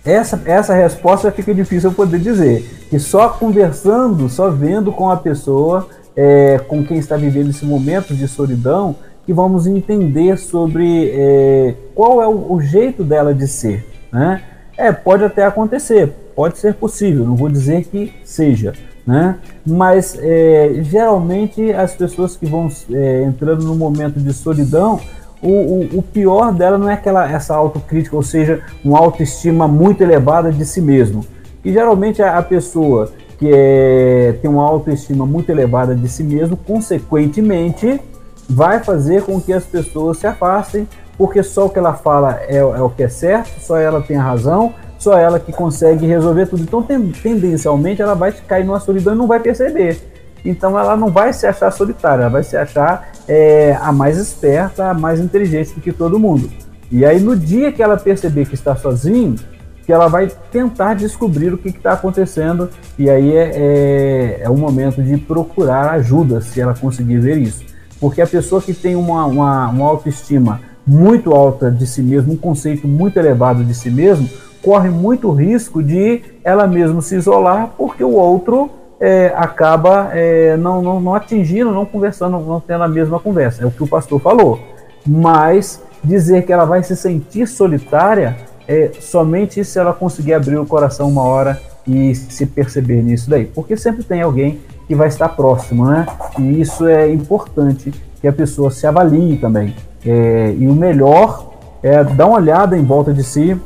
essa, essa resposta fica difícil eu poder dizer. Que só conversando, só vendo com a pessoa, é, com quem está vivendo esse momento de solidão, que vamos entender sobre é, qual é o, o, jeito dela de ser. Né? É, pode até acontecer, pode ser possível, não vou dizer que seja. Né? Mas é, geralmente as pessoas que vão é, entrando no momento de solidão o, o, o, pior dela não é aquela essa autocrítica, ou seja, uma autoestima muito elevada de si mesmo. E geralmente a, a pessoa que é, tem uma autoestima muito elevada de si mesmo, consequentemente, vai fazer com que as pessoas se afastem, porque só o que ela fala é, é o que é certo, só ela tem a razão, só ela que consegue resolver tudo. Então, tem, tendencialmente, ela vai cair numa solidão e não vai perceber. Então ela não vai se achar solitária, ela vai se achar é, a mais esperta, a mais inteligente do que todo mundo. E aí no dia que ela perceber que está sozinho, que ela vai tentar descobrir o que está acontecendo e aí é, é, é, o momento de procurar ajuda se ela conseguir ver isso. Porque a pessoa que tem uma, uma, uma autoestima muito alta de si mesmo, um conceito muito elevado de si mesmo, corre muito risco de ela mesma se isolar porque o outro é, acaba é, não, não, não atingindo, não conversando, não tendo a mesma conversa. É o que o pastor falou. Mas dizer que ela vai se sentir solitária é somente se ela conseguir abrir o coração uma hora e se perceber nisso daí. Porque sempre tem alguém que vai estar próximo, né? E isso é importante que a pessoa se avalie também. É, e o melhor é dar uma olhada em volta de si,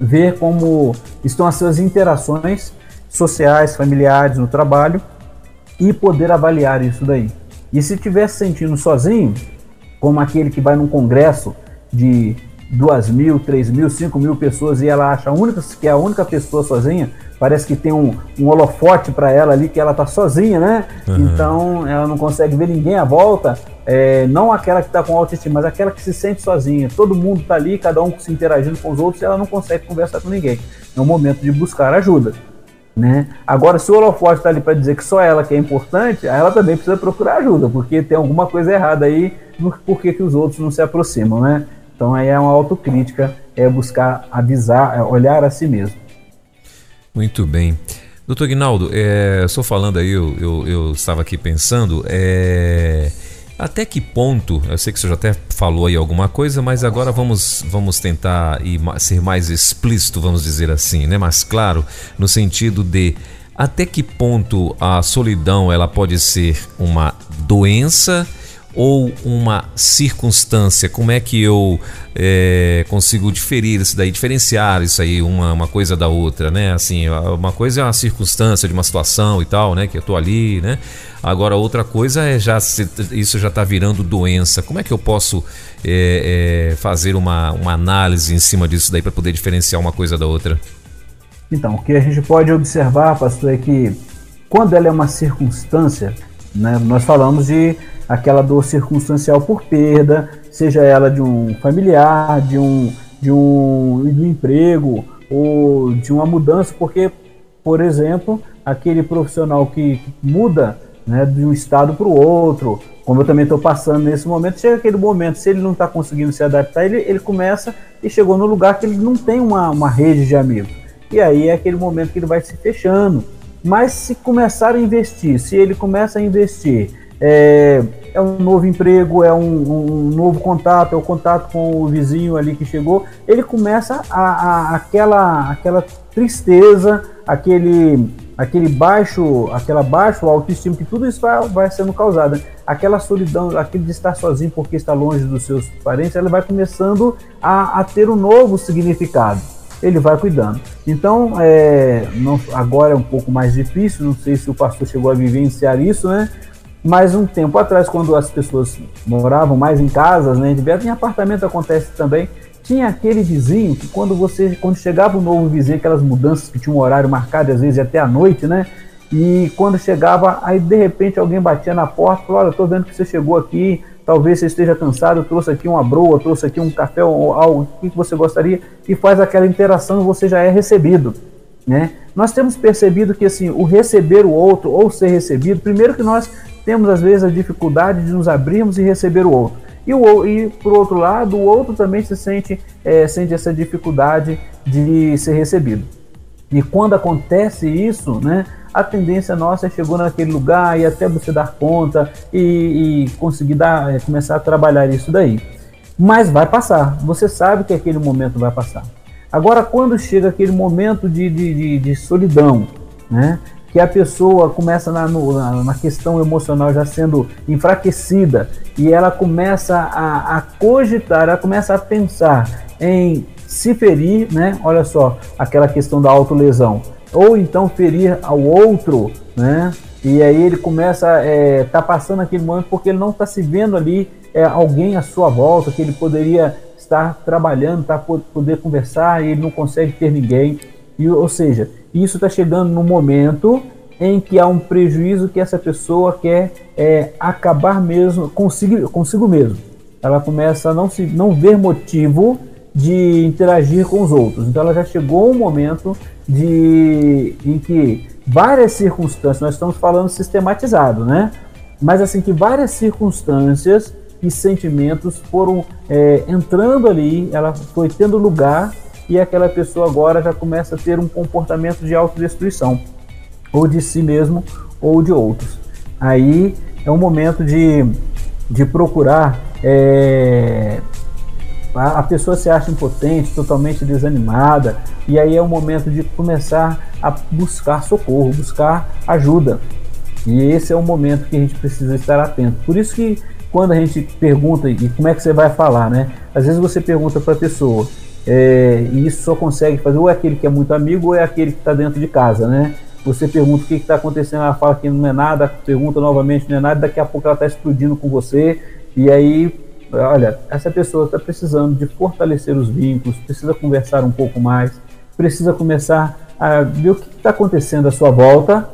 ver como estão as suas interações sociais, familiares, no trabalho e poder avaliar isso daí. E se estiver se sentindo sozinho, como aquele que vai num congresso de duas mil, três mil, cinco mil pessoas e ela acha única, que é a única pessoa sozinha, parece que tem um, um holofote para ela ali que ela tá sozinha, né? Uhum. Então ela não consegue ver ninguém à volta, é, não aquela que está com autoestima, mas aquela que se sente sozinha. Todo mundo está ali, cada um se interagindo com os outros e ela não consegue conversar com ninguém. É o momento de buscar ajuda. Né? Agora, se o holofote está ali para dizer que só ela que é importante, ela também precisa procurar ajuda, porque tem alguma coisa errada aí porquê que os outros não se aproximam, né? Então aí é uma autocrítica, é buscar avisar, é olhar a si mesmo. Muito bem. Doutor Guinaldo, é, só falando aí, eu, eu, eu, estava aqui pensando, é, até que ponto, eu sei que senhor já até falou aí alguma coisa, mas agora vamos, vamos tentar ir, ser mais explícito, vamos dizer assim, né? mais claro, no sentido de até que ponto a solidão ela pode ser uma doença ou uma circunstância? Como é que eu é, consigo diferir isso daí, diferenciar isso aí, uma, uma coisa da outra, né? Assim, uma coisa é uma circunstância de uma situação e tal, né? Que eu tô ali, né? Agora outra coisa é já isso já está virando doença. Como é que eu posso é, é, fazer uma, uma análise em cima disso daí para poder diferenciar uma coisa da outra? Então, o que a gente pode observar, pastor, é que quando ela é uma circunstância, né, nós falamos de aquela dor circunstancial por perda, seja ela de um familiar, de um, de um, de um emprego ou de uma mudança, porque, por exemplo, aquele profissional que muda né, de um estado para o outro, como eu também estou passando nesse momento, chega aquele momento, se ele não está conseguindo se adaptar, ele, ele começa e chegou no lugar que ele não tem uma, uma rede de amigos. E aí é aquele momento que ele vai se fechando. Mas se começar a investir, se ele começa a investir é, é um novo emprego, é um, um, novo contato, é o contato com o vizinho ali que chegou, ele começa a, a, aquela, aquela tristeza, aquele, aquele baixo, aquela baixo autoestima, que tudo isso vai, vai sendo causado. Aquela solidão, aquele de estar sozinho porque está longe dos seus parentes, ela vai começando a, a ter um novo significado. Ele vai cuidando. Então, é, não, agora é um pouco mais difícil, não sei se o pastor chegou a vivenciar isso, né? Mas um tempo atrás, quando as pessoas moravam mais em casas, né, em apartamento acontece também, tinha aquele vizinho que quando você, quando chegava um novo vizinho, aquelas mudanças que tinha um horário marcado, às vezes até à noite, né? E quando chegava, aí de repente alguém batia na porta, falou, olha, eu tô vendo que você chegou aqui, talvez você esteja cansado, trouxe aqui uma broa, trouxe aqui um café ou algo, o que você gostaria? E faz aquela interação e você já é recebido, né? Nós temos percebido que assim, o receber o outro ou ser recebido, primeiro que nós temos às vezes a dificuldade de nos abrirmos e receber o outro. E, o, e por outro lado, o outro também se sente, é, sente essa dificuldade de ser recebido. E quando acontece isso, né, a tendência nossa é chegar naquele lugar e até você dar conta e, e conseguir dar, é, começar a trabalhar isso daí. Mas vai passar, você sabe que aquele momento vai passar. Agora, quando chega aquele momento de, de, de, de solidão, né, que a pessoa começa na, na, na, questão emocional já sendo enfraquecida e ela começa a, a cogitar, ela começa a pensar em se ferir, né? Olha só, aquela questão da autolesão. Ou então ferir ao outro, né? E aí ele começa a é, tá passando aquele momento porque ele não está se vendo ali é, alguém à sua volta que ele poderia estar trabalhando, tá, poder conversar e ele não consegue ter ninguém. E, ou seja, isso está chegando no momento em que há um prejuízo que essa pessoa quer é, acabar mesmo consigo, consigo mesmo. Ela começa a não, se, não ver motivo de interagir com os outros. Então ela já chegou um momento de, em que várias circunstâncias, nós estamos falando sistematizado, né? Mas assim que várias circunstâncias e sentimentos foram é, entrando ali, ela foi tendo lugar e aquela pessoa agora já começa a ter um comportamento de autodestruição, ou de si mesmo, ou de outros. Aí é um momento de, de procurar. É, a pessoa se acha impotente, totalmente desanimada, e aí é o momento de começar a buscar socorro, buscar ajuda. E esse é o momento que a gente precisa estar atento. Por isso que quando a gente pergunta e como é que você vai falar, né? Às vezes você pergunta para a pessoa é, e isso só consegue fazer ou é aquele que é muito amigo ou é aquele que está dentro de casa, né? Você pergunta o que está acontecendo, ela fala que não é nada, pergunta novamente, não é nada, daqui a pouco ela está explodindo com você e aí, olha, essa pessoa está precisando de fortalecer os vínculos, precisa conversar um pouco mais, precisa começar a ver o que está acontecendo à sua volta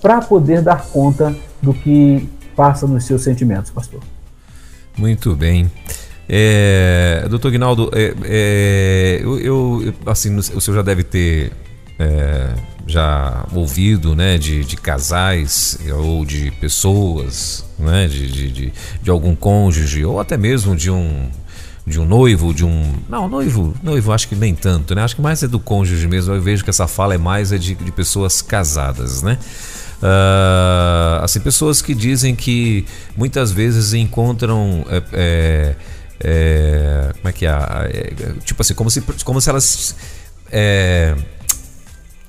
para poder dar conta do que passa nos seus sentimentos, pastor. Muito bem. É, doutor Guinaldo, é, é, eu, eu, assim, o senhor já deve ter é, já ouvido, né, de, de, casais ou de pessoas, né, de, de, de, de algum cônjuge ou até mesmo de um de um noivo, de um. Não, noivo, noivo acho que nem tanto, né? Acho que mais é do cônjuge mesmo. Eu vejo que essa fala é mais é de, de pessoas casadas, né? Uh, assim, pessoas que dizem que muitas vezes encontram. É, é, é, como é que é? é? Tipo assim, como se, como se elas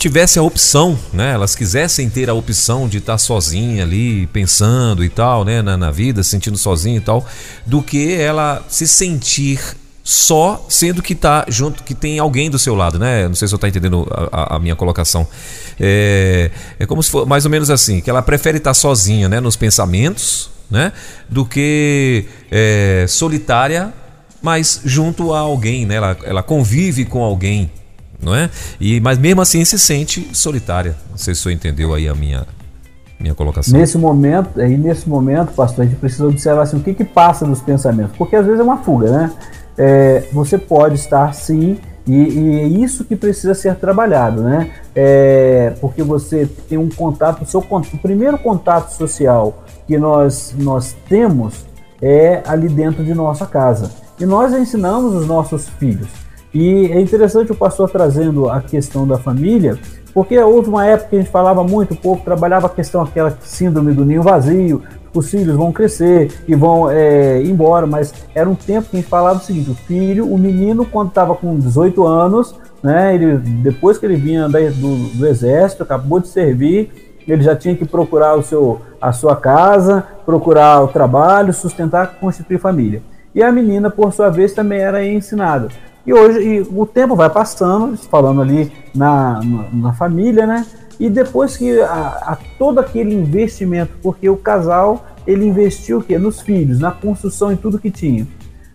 tivessem a opção, né? Elas quisessem ter a opção de estar sozinha ali, pensando e tal, né? Na, na vida, se sentindo sozinha e tal, do que ela se sentir só sendo que tá junto, que tem alguém do seu lado, né? Não sei se você está entendendo a, a, minha colocação. É, é como se fosse mais ou menos assim, que ela prefere estar sozinha, né? Nos pensamentos, né? Do que é, solitária, mas junto a alguém, né? Ela, ela convive com alguém, não é? E, mas mesmo assim se sente solitária. Não sei se você entendeu aí a minha, minha colocação. Nesse momento, aí nesse momento, pastor, a gente precisa observar assim, o que, que passa nos pensamentos, porque às vezes é uma fuga, né? é, você pode estar sim, e, e, é isso que precisa ser trabalhado, né? É, porque você tem um contato, o, seu, o primeiro contato social que nós, nós temos é ali dentro de nossa casa. E nós ensinamos os nossos filhos. E é interessante o pastor trazendo a questão da família, porque houve uma época que a gente falava muito, o povo trabalhava a questão, aquela síndrome do ninho vazio, os filhos vão crescer e vão é, embora, mas era um tempo que a gente falava o seguinte: o filho, o menino, quando estava com 18 anos, né, ele, depois que ele vinha do, do, exército, acabou de servir, ele já tinha que procurar o seu, a sua casa, procurar o trabalho, sustentar, constituir família. E a menina, por sua vez, também era ensinada. E hoje e o tempo vai passando, falando ali na, na, na família, né? E depois que a, a, todo aquele investimento, porque o casal ele investiu o quê? Nos filhos, na construção e tudo que tinha.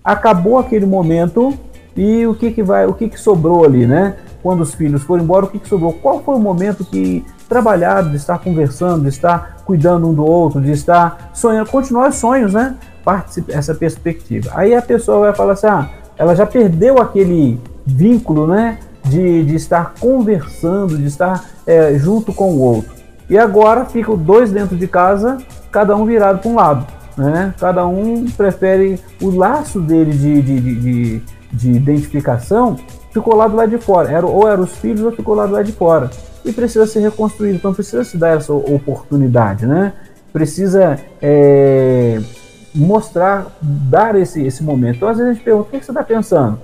Acabou aquele momento e o que que vai, o que que sobrou ali, né? Quando os filhos foram embora, o que que sobrou? Qual foi o momento que trabalhado, de estar conversando, de estar cuidando um do outro, de estar sonhando, continuar os sonhos, né? Participe, essa perspectiva. Aí a pessoa vai falar assim, ah, ela já perdeu aquele vínculo, né? de, de estar conversando, de estar é, junto com o outro. E agora ficam dois dentro de casa, cada um virado para um lado. Né? Cada um prefere o laço dele de, de, de, de, identificação ficou lá do lado de fora. Era, ou eram os filhos ou ficou lá do lado de fora. E precisa ser reconstruído. Então precisa se dar essa oportunidade. Né? Precisa é, mostrar, dar esse, esse momento. Então às vezes a gente pergunta: o que você está pensando?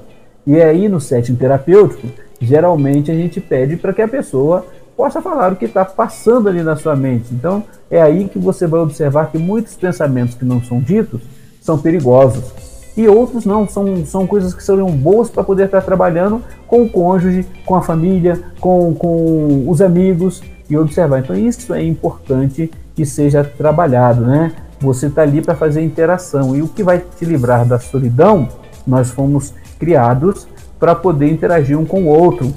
E aí no setting terapêutico geralmente a gente pede para que a pessoa possa falar o que está passando ali na sua mente. Então, é aí que você vai observar que muitos pensamentos que não são ditos são perigosos. E outros não, são, são coisas que seriam boas para poder estar trabalhando com o cônjuge, com a família, com, com os amigos e observar. Então, isso é importante que seja trabalhado, né? Você está ali para fazer interação. E o que vai te livrar da solidão, nós fomos criados para poder interagir um com o outro,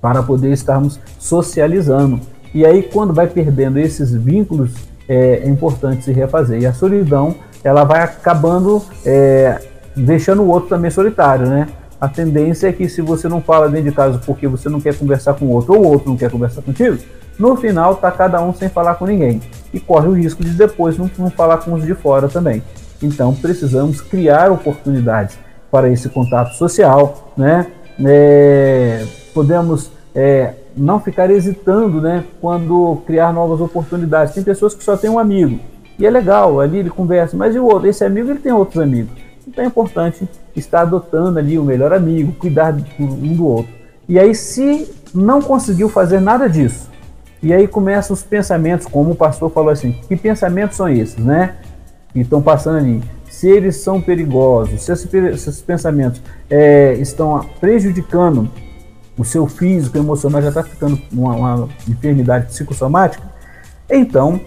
para poder estarmos socializando. E aí, quando vai perdendo esses vínculos, é, é importante se refazer. E a solidão, ela vai acabando é, deixando o outro também solitário, né? A tendência é que se você não fala dentro de casa porque você não quer conversar com o outro ou o outro não quer conversar contigo, no final tá cada um sem falar com ninguém e corre o risco de depois não, não falar com os de fora também. Então precisamos criar oportunidades para esse contato social, né? É, podemos é, não ficar hesitando, né, quando criar novas oportunidades. Tem pessoas que só têm um amigo e é legal, ali ele conversa, mas e o outro? Esse amigo ele tem outros amigos. Então é importante estar adotando ali o melhor amigo, cuidar um do outro. E aí, se não conseguiu fazer nada disso, e aí começam os pensamentos, como o pastor falou assim, que pensamentos são esses, né? Que estão passando ali. Se eles são perigosos, se esses, pensamentos é, estão prejudicando o seu físico, emocional, já está ficando uma, uma enfermidade psicossomática, então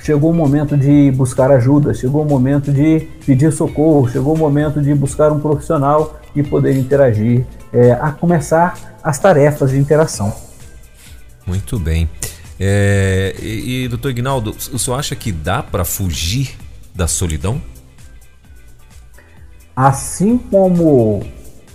chegou o momento de buscar ajuda, chegou o momento de pedir socorro, chegou o momento de buscar um profissional e poder interagir, é, a começar as tarefas de interação. Muito bem. É, e, e, doutor Ignaldo, o senhor acha que dá para fugir da solidão? Assim como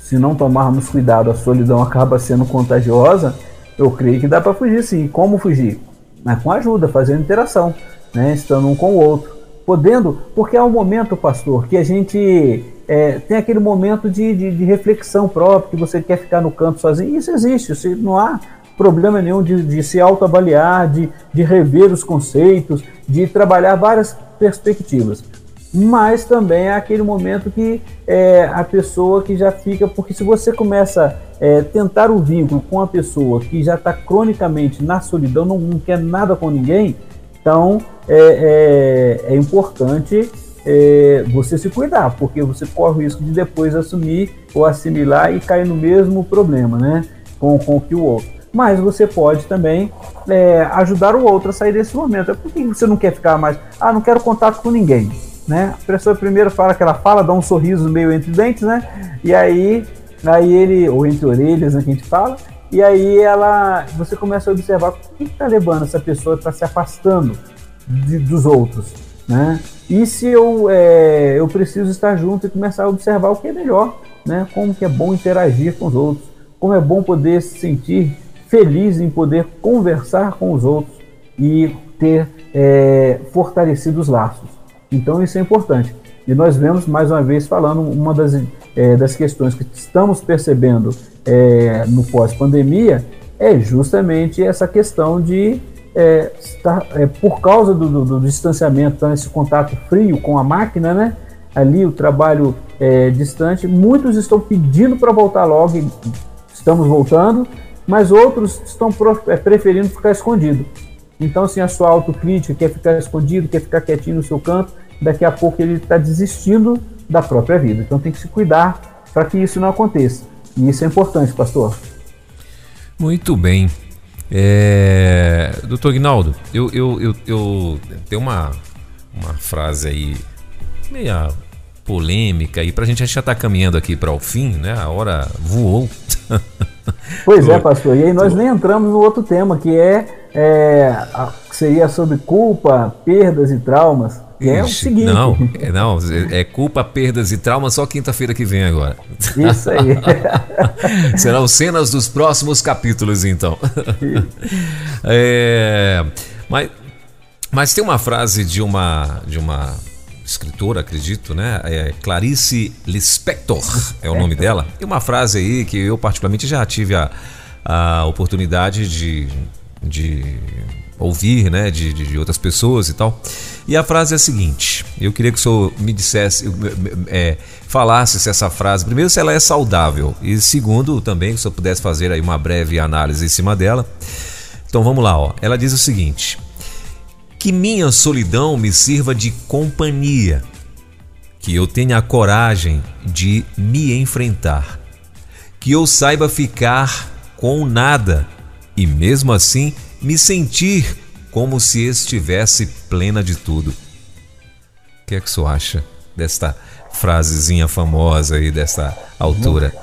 se não tomarmos cuidado, a solidão acaba sendo contagiosa, eu creio que dá para fugir sim. Como fugir? Mas com ajuda, fazendo interação, né? estando um com o outro. Podendo, porque é um momento, pastor, que a gente é, tem aquele momento de, de, de, reflexão própria, que você quer ficar no canto sozinho. Isso existe, não há problema nenhum de, de se autoavaliar, de, de rever os conceitos, de trabalhar várias perspectivas. Mas também é aquele momento que é, a pessoa que já fica, porque se você começa a é, tentar o vínculo com a pessoa que já está cronicamente na solidão, não, não, quer nada com ninguém, então é, é, é importante é, você se cuidar, porque você corre o risco de depois assumir ou assimilar e cair no mesmo problema, né? Com, com que o outro. Mas você pode também é, ajudar o outro a sair desse momento. É por que você não quer ficar mais? Ah, não quero contato com ninguém. Né? A pessoa primeiro fala que ela fala, dá um sorriso meio entre dentes, né? E aí, aí ele, ou entre orelhas, né, que a gente fala, e aí ela, você começa a observar o que está levando essa pessoa para se afastando de, dos outros, né? E se eu, é, eu preciso estar junto e começar a observar o que é melhor, né? Como que é bom interagir com os outros, como é bom poder se sentir feliz em poder conversar com os outros e ter é, fortalecido os laços. Então isso é importante. E nós vemos, mais uma vez, falando, uma das, é, das questões que estamos percebendo é, no pós-pandemia é justamente essa questão de é, está, é, por causa do, do, do distanciamento, tá, esse contato frio com a máquina, né? Ali o trabalho é, distante, muitos estão pedindo para voltar logo, e estamos voltando, mas outros estão é, preferindo ficar escondido. Então, assim, a sua autocrítica quer ficar escondido, quer ficar quietinho no seu canto, daqui a pouco ele está desistindo da própria vida. Então tem que se cuidar para que isso não aconteça. E isso é importante, pastor. Muito bem. É, doutor Guinaldo, eu, eu, eu, eu tenho uma, uma frase aí meia polêmica pra gente, a gente já tá caminhando aqui para o fim, né? A hora voou. Pois é, pastor. E aí nós nem entramos no outro tema, que é, é a, seria sobre culpa, perdas e traumas. É o seguinte. Não, é, não, é culpa, perdas e traumas só quinta-feira que vem agora. Isso aí. Serão cenas dos próximos capítulos, então. É, mas, mas tem uma frase de uma de uma escritora, acredito, né? É Clarice Lispector é o nome dela. E uma frase aí que eu particularmente já tive a, a oportunidade de, de ouvir, né? De, de, outras pessoas e tal. E a frase é a seguinte: eu queria que o senhor me dissesse, é, falasse se essa frase, primeiro, se ela é saudável, e segundo, também, que o senhor pudesse fazer aí uma breve análise em cima dela. Então vamos lá, ó. Ela diz o seguinte: que minha solidão me sirva de companhia, que eu tenha a coragem de me enfrentar, que eu saiba ficar com nada e mesmo assim me sentir como se estivesse plena de tudo. O que é que você acha desta frasezinha famosa aí dessa altura?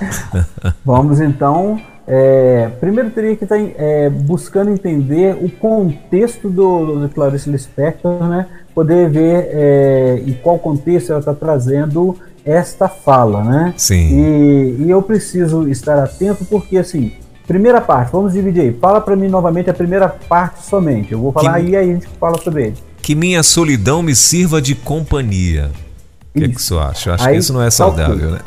Vamos então é, primeiro teria que estar tá, é, buscando entender o contexto do, do Clarice Lispector, né? Poder ver é, em qual contexto ela está trazendo esta fala, né? Sim. E, e, eu preciso estar atento porque, assim, primeira parte, vamos dividir aí. Fala para mim novamente a primeira parte somente. Eu vou falar que, e aí a gente fala sobre ele. Que minha solidão me sirva de companhia. O que, que você acha? Eu acho Aí, que isso não é saudável, né?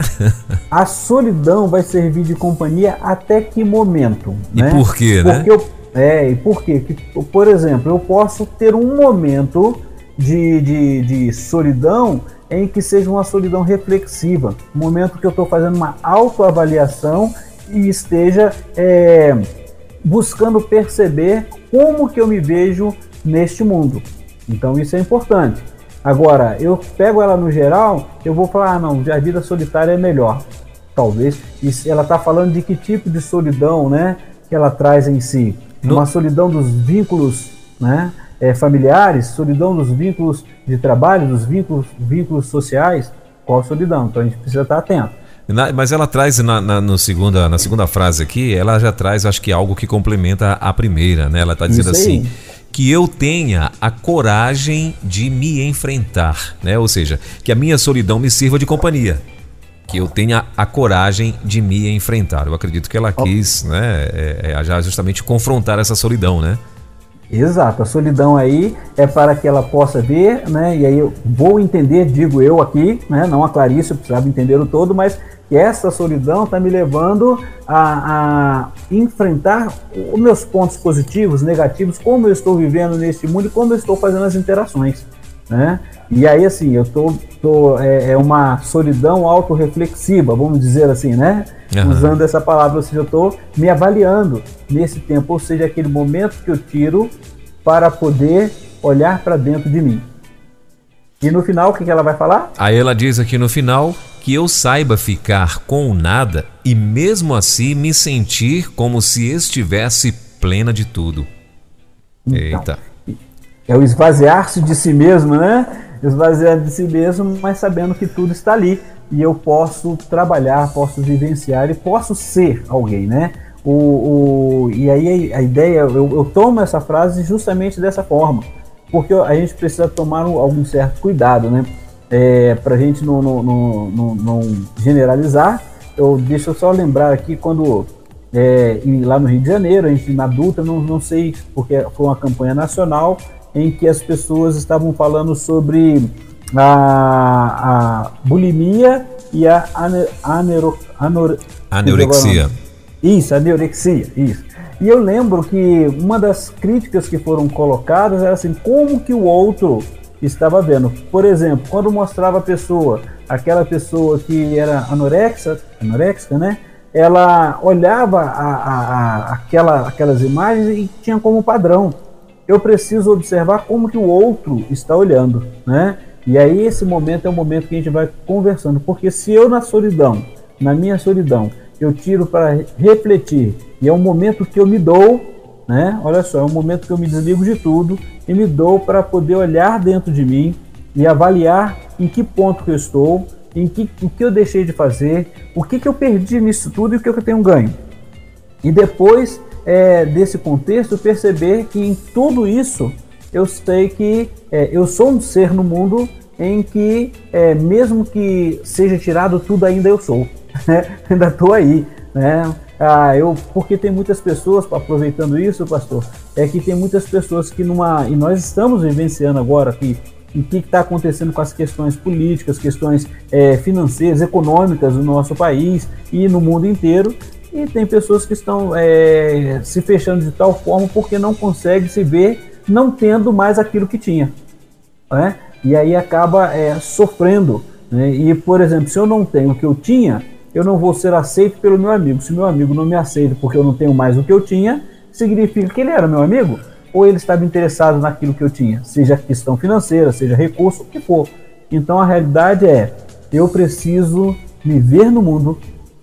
A solidão vai servir de companhia até que momento? E né? por quê, né? Porque eu, é, e por quê? Por exemplo, eu posso ter um momento de, de, de solidão em que seja uma solidão reflexiva, momento que eu estou fazendo uma autoavaliação e esteja é, buscando perceber como que eu me vejo neste mundo. Então isso é importante. Agora, eu pego ela no geral, eu vou falar, ah, não, a vida solitária é melhor. Talvez. E ela está falando de que tipo de solidão, né, que ela traz em si? No... Uma solidão dos vínculos, né, é, familiares, solidão dos vínculos de trabalho, dos vínculos, vínculos sociais. Qual solidão? Então a gente precisa estar atento. Na, mas ela traz na, na, no segunda, na segunda frase aqui, ela já traz, acho que algo que complementa a primeira, né? Ela está dizendo assim que eu tenha a coragem de me enfrentar, né? Ou seja, que a minha solidão me sirva de companhia, que eu tenha a coragem de me enfrentar. Eu acredito que ela quis, né, é, é, justamente confrontar essa solidão, né? Exato, a solidão aí é para que ela possa ver, né? E aí eu vou entender, digo eu aqui, né? Não a Clarice, eu precisava entender o todo, mas que essa solidão está me levando a, a, enfrentar os meus pontos positivos, negativos, como eu estou vivendo neste mundo e como eu estou fazendo as interações, né? E aí, assim, eu tô, tô é, é uma solidão autorreflexiva, vamos dizer assim, né? Uhum. Usando essa palavra, ou seja, eu estou me avaliando nesse tempo, ou seja, aquele momento que eu tiro para poder olhar para dentro de mim. E no final, o que, que ela vai falar? Aí ela diz aqui no final que eu saiba ficar com o nada e mesmo assim me sentir como se estivesse plena de tudo. Então, Eita. É o esvaziar-se de si mesmo, né? Esvaziar de si mesmo, mas sabendo que tudo está ali e eu posso trabalhar, posso vivenciar e posso ser alguém, né? O, o, e aí a, ideia, eu, eu tomo essa frase justamente dessa forma porque a gente precisa tomar um, algum certo cuidado, né? É, para a gente não, não, não, não, generalizar, eu deixa eu só lembrar aqui quando é, lá no Rio de Janeiro, a gente na adulta, não, não sei, porque foi uma campanha nacional em que as pessoas estavam falando sobre a, a bulimia e a ane, anero, anor, anorexia. Isso, anorexia, isso. E eu lembro que uma das críticas que foram colocadas era assim, como que o outro estava vendo. Por exemplo, quando mostrava a pessoa, aquela pessoa que era anorexa, anorexica, né? Ela olhava a, a, a, aquela, aquelas imagens e tinha como padrão. Eu preciso observar como que o outro está olhando, né? E aí esse momento é o momento que a gente vai conversando, porque se eu na solidão, na minha solidão, eu tiro para refletir e é um momento que eu me dou, né? Olha só, é um momento que eu me desligo de tudo e me dou para poder olhar dentro de mim e avaliar em que ponto que eu estou, em que, o que eu deixei de fazer, o que, que eu perdi nisso tudo e o que eu tenho ganho. E depois é, desse contexto, perceber que em tudo isso eu sei que é, eu sou um ser no mundo em que, é, mesmo que seja tirado tudo, ainda eu sou. Né? ainda estou aí. Né? Ah, eu, porque tem muitas pessoas, aproveitando isso, pastor, é que tem muitas pessoas que numa. E nós estamos vivenciando agora aqui o que está acontecendo com as questões políticas, questões é, financeiras, econômicas do nosso país e no mundo inteiro. E tem pessoas que estão é, se fechando de tal forma porque não consegue se ver não tendo mais aquilo que tinha. Né? E aí acaba é, sofrendo. Né? E, por exemplo, se eu não tenho o que eu tinha, eu não vou ser aceito pelo meu amigo. Se meu amigo não me aceita porque eu não tenho mais o que eu tinha, significa que ele era meu amigo ou ele estava interessado naquilo que eu tinha, seja questão financeira, seja recurso, o que for. Então a realidade é, eu preciso me ver no mundo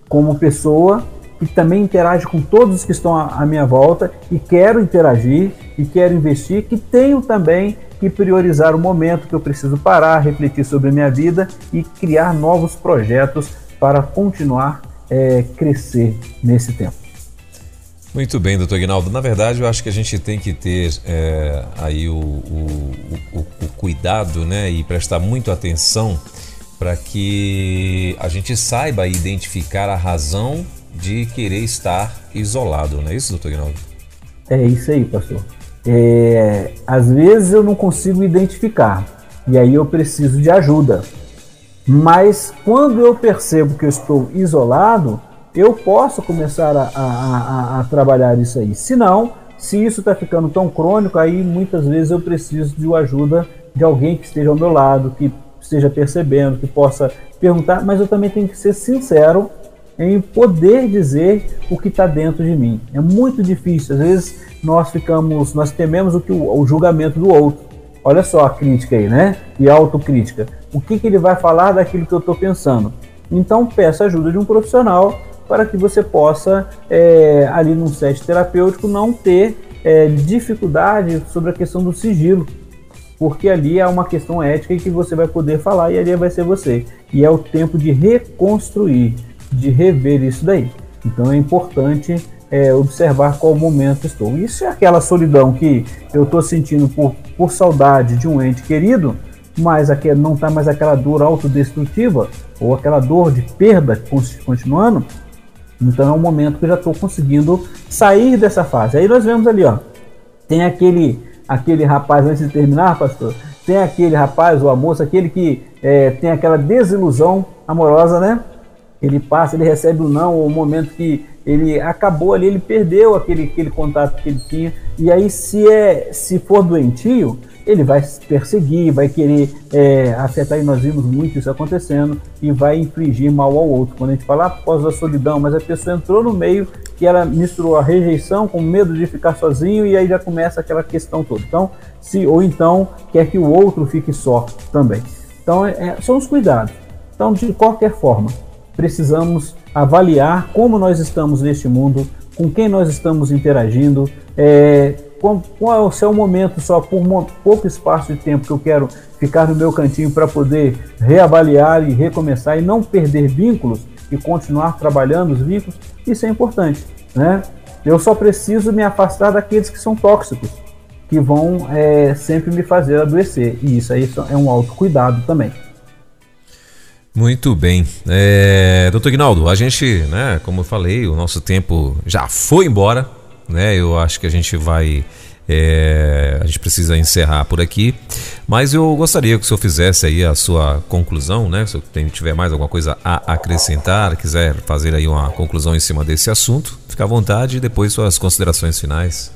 como pessoa que também interage com todos os que estão à minha volta e quero interagir e quero investir, que tenho também que priorizar o momento que eu preciso parar, refletir sobre a minha vida e criar novos projetos para continuar é, crescer nesse tempo. Muito bem, doutor Guinaldo. Na verdade, eu acho que a gente tem que ter é, aí o, o, o, o, cuidado né, e prestar muito atenção para que a gente saiba identificar a razão de querer estar isolado, não é isso, doutor Guinaldo? É isso aí, pastor. É, às vezes eu não consigo identificar e aí eu preciso de ajuda. Mas quando eu percebo que eu estou isolado, eu posso começar a, a, a, a trabalhar isso aí. Se não, se isso está ficando tão crônico, aí muitas vezes eu preciso de ajuda de alguém que esteja ao meu lado, que esteja percebendo, que possa perguntar, mas eu também tenho que ser sincero em poder dizer o que está dentro de mim. É muito difícil, às vezes nós ficamos, nós tememos o, que, o, o julgamento do outro. Olha só a crítica aí, né? E a autocrítica. O que, que ele vai falar daquilo que eu estou pensando? Então peça ajuda de um profissional para que você possa, é, ali num set terapêutico, não ter é, dificuldade sobre a questão do sigilo. Porque ali é uma questão ética que você vai poder falar e ali vai ser você. E é o tempo de reconstruir, de rever isso daí. Então é importante é, observar qual momento estou. Isso é aquela solidão que eu estou sentindo por, por saudade de um ente querido, mas aqui não está mais aquela dor autodestrutiva ou aquela dor de perda continuando. Então é um momento que eu já estou conseguindo sair dessa fase. Aí nós vemos ali, ó, tem aquele aquele rapaz antes de terminar, pastor. Tem aquele rapaz ou a moça, aquele que é, tem aquela desilusão amorosa, né? Ele passa, ele recebe o não, ou o momento que ele acabou ali, ele perdeu aquele, aquele contato que ele tinha. E aí, se, é, se for doentio, ele vai perseguir, vai querer é, afetar, e nós vimos muito isso acontecendo, e vai infligir mal ao outro. Quando a gente fala ah, a solidão, mas a pessoa entrou no meio que ela misturou a rejeição com medo de ficar sozinho, e aí já começa aquela questão toda. Então, se, ou então quer que o outro fique só também. Então, é são os cuidados. Então, de qualquer forma, precisamos avaliar como nós estamos neste mundo, com quem nós estamos interagindo, é, qual, qual é o seu momento só por um pouco espaço de tempo que eu quero ficar no meu cantinho para poder reavaliar e recomeçar e não perder vínculos e continuar trabalhando os vínculos, isso é importante, né? Eu só preciso me afastar daqueles que são tóxicos, que vão é, sempre me fazer adoecer, e isso aí é um autocuidado também. Muito bem. É, doutor Guinaldo, a gente, né, como eu falei, o nosso tempo já foi embora, né? Eu acho que a gente vai. É, a gente precisa encerrar por aqui, mas eu gostaria que o senhor fizesse aí a sua conclusão, né? Se tiver mais alguma coisa a acrescentar, quiser fazer aí uma conclusão em cima desse assunto, fica à vontade e depois suas considerações finais.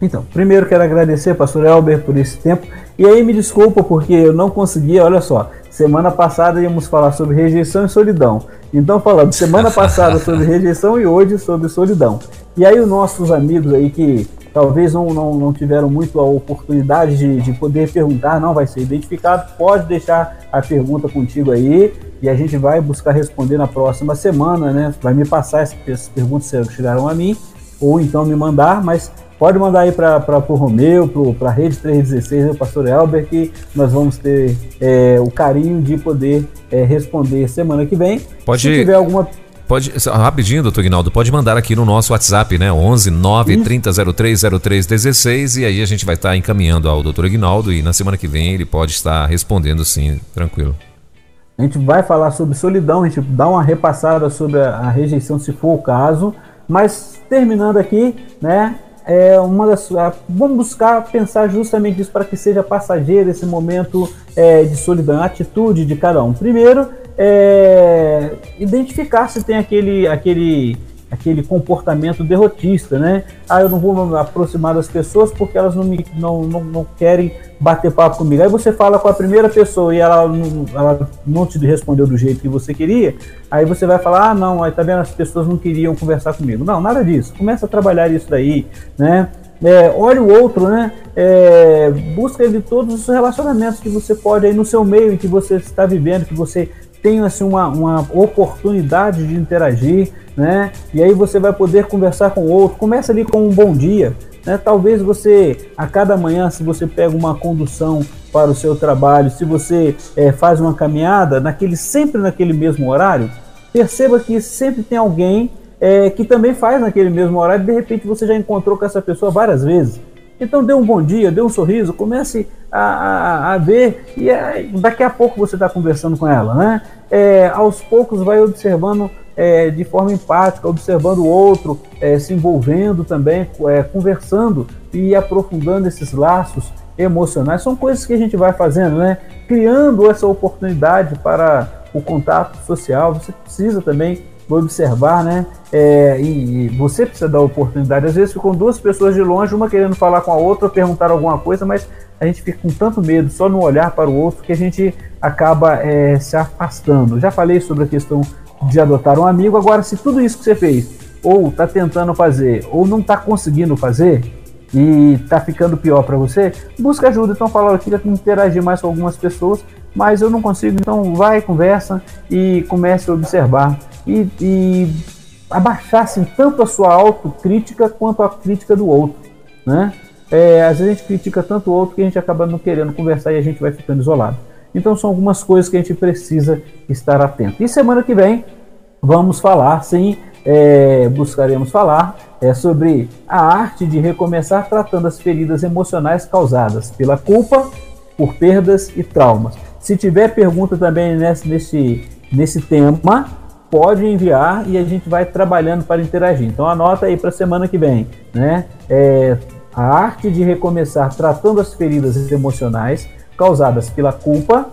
Então, primeiro quero agradecer, pastor Elber, por esse tempo. E aí me desculpa porque eu não conseguia, olha só, semana passada íamos falar sobre rejeição e solidão. Então falando semana passada sobre rejeição e hoje sobre solidão. E aí os nossos amigos aí que talvez não, não, não tiveram muito a oportunidade de, de poder perguntar, não vai ser identificado, pode deixar a pergunta contigo aí e a gente vai buscar responder na próxima semana, né? Vai me passar essas perguntas que chegaram a mim ou então me mandar, mas Pode mandar aí para o Romeu, para a Rede 316, o pastor Elber, que nós vamos ter é, o carinho de poder é, responder semana que vem. Pode, Se tiver alguma. Pode, rapidinho, doutor Guinaldo, pode mandar aqui no nosso WhatsApp, né? 11 9 30 03 03 16 e aí a gente vai estar tá encaminhando ao doutor Guinaldo e na semana que vem ele pode estar respondendo sim, tranquilo. A gente vai falar sobre solidão, a gente dá uma repassada sobre a, a rejeição se for o caso, mas terminando aqui, né? É uma das. vamos buscar pensar justamente isso para que seja passageiro esse momento é, de solidão, a atitude de cada um. Primeiro, é, identificar se tem aquele, aquele aquele comportamento derrotista, né? Ah, eu não vou me aproximar das pessoas porque elas não, me, não, não, não querem bater papo comigo. Aí você fala com a primeira pessoa e ela não, ela não te respondeu do jeito que você queria, aí você vai falar, ah, não, aí tá vendo, as pessoas não queriam conversar comigo. Não, nada disso. Começa a trabalhar isso daí, né? É, olhe o outro, né? É, busca ele todos os relacionamentos que você pode aí no seu meio que você está vivendo, que você tem assim, uma, uma oportunidade de interagir, né? E aí você vai poder conversar com o outro. Começa ali com um bom dia, né? Talvez você a cada manhã, se você pega uma condução para o seu trabalho, se você é, faz uma caminhada, naquele sempre naquele mesmo horário, perceba que sempre tem alguém é, que também faz naquele mesmo horário. De repente você já encontrou com essa pessoa várias vezes. Então dê um bom dia, dê um sorriso, comece a, a, a ver e é, daqui a pouco você está conversando com ela, né? É, aos poucos vai observando é, de forma empática, observando o outro, é, se envolvendo também, é, conversando e aprofundando esses laços emocionais, são coisas que a gente vai fazendo, né? Criando essa oportunidade para o contato social. Você precisa também observar, né? É, e, e, você precisa dar oportunidade. Às vezes ficam duas pessoas de longe, uma querendo falar com a outra, perguntar alguma coisa, mas a gente fica com tanto medo só no olhar para o outro que a gente acaba é, se afastando. Já falei sobre a questão de adotar um amigo. Agora, se tudo isso que você fez, ou está tentando fazer, ou não está conseguindo fazer, e está ficando pior para você, busca ajuda. Então, fala, eu queria interagir mais com algumas pessoas, mas eu não consigo. Então, vai, conversa e comece a observar. E, e abaixar assim, tanto a sua autocrítica quanto a crítica do outro. Né? É, às vezes a gente critica tanto o outro que a gente acaba não querendo conversar e a gente vai ficando isolado. Então são algumas coisas que a gente precisa estar atento. E semana que vem vamos falar, sim, é, buscaremos falar é, sobre a arte de recomeçar tratando as feridas emocionais causadas pela culpa, por perdas e traumas. Se tiver pergunta também nesse, nesse, nesse tema, pode enviar e a gente vai trabalhando para interagir. Então anota aí para semana que vem, né? É, a arte de recomeçar tratando as feridas emocionais causadas pela culpa,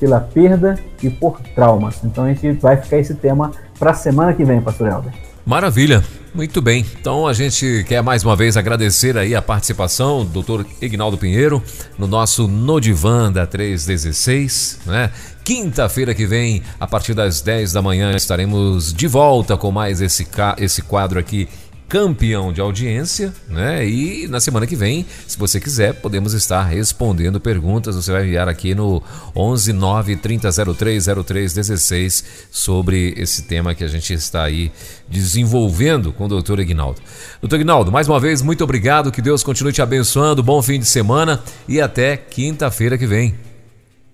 pela perda e por traumas. Então a gente vai ficar esse tema para semana que vem, Pastor Helder. Maravilha, muito bem. Então a gente quer mais uma vez agradecer aí a participação do Dr. Ignaldo Pinheiro no nosso Nodivan da 316, né? Quinta-feira que vem, a partir das 10 da manhã, estaremos de volta com mais esse, esse quadro aqui campeão de audiência, né? E na semana que vem, se você quiser, podemos estar respondendo perguntas. Você vai enviar aqui no 11 9 3003 0316 sobre esse tema que a gente está aí desenvolvendo com o doutor Ignaldo. Doutor Ignaldo, mais uma vez, muito obrigado. Que Deus continue te abençoando. Bom fim de semana e até quinta-feira que vem.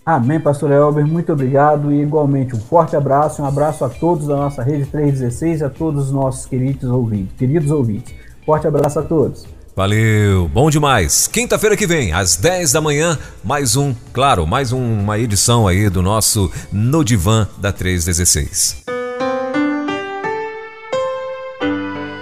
Amém, pastor Elber, muito obrigado e igualmente um forte abraço, um abraço a todos da nossa rede 316 e a todos os nossos queridos ouvintes, queridos ouvintes. Forte abraço a todos. Valeu, bom demais. Quinta-feira que vem, às 10 da manhã, mais um, claro, mais uma edição aí do nosso No Divã da 316.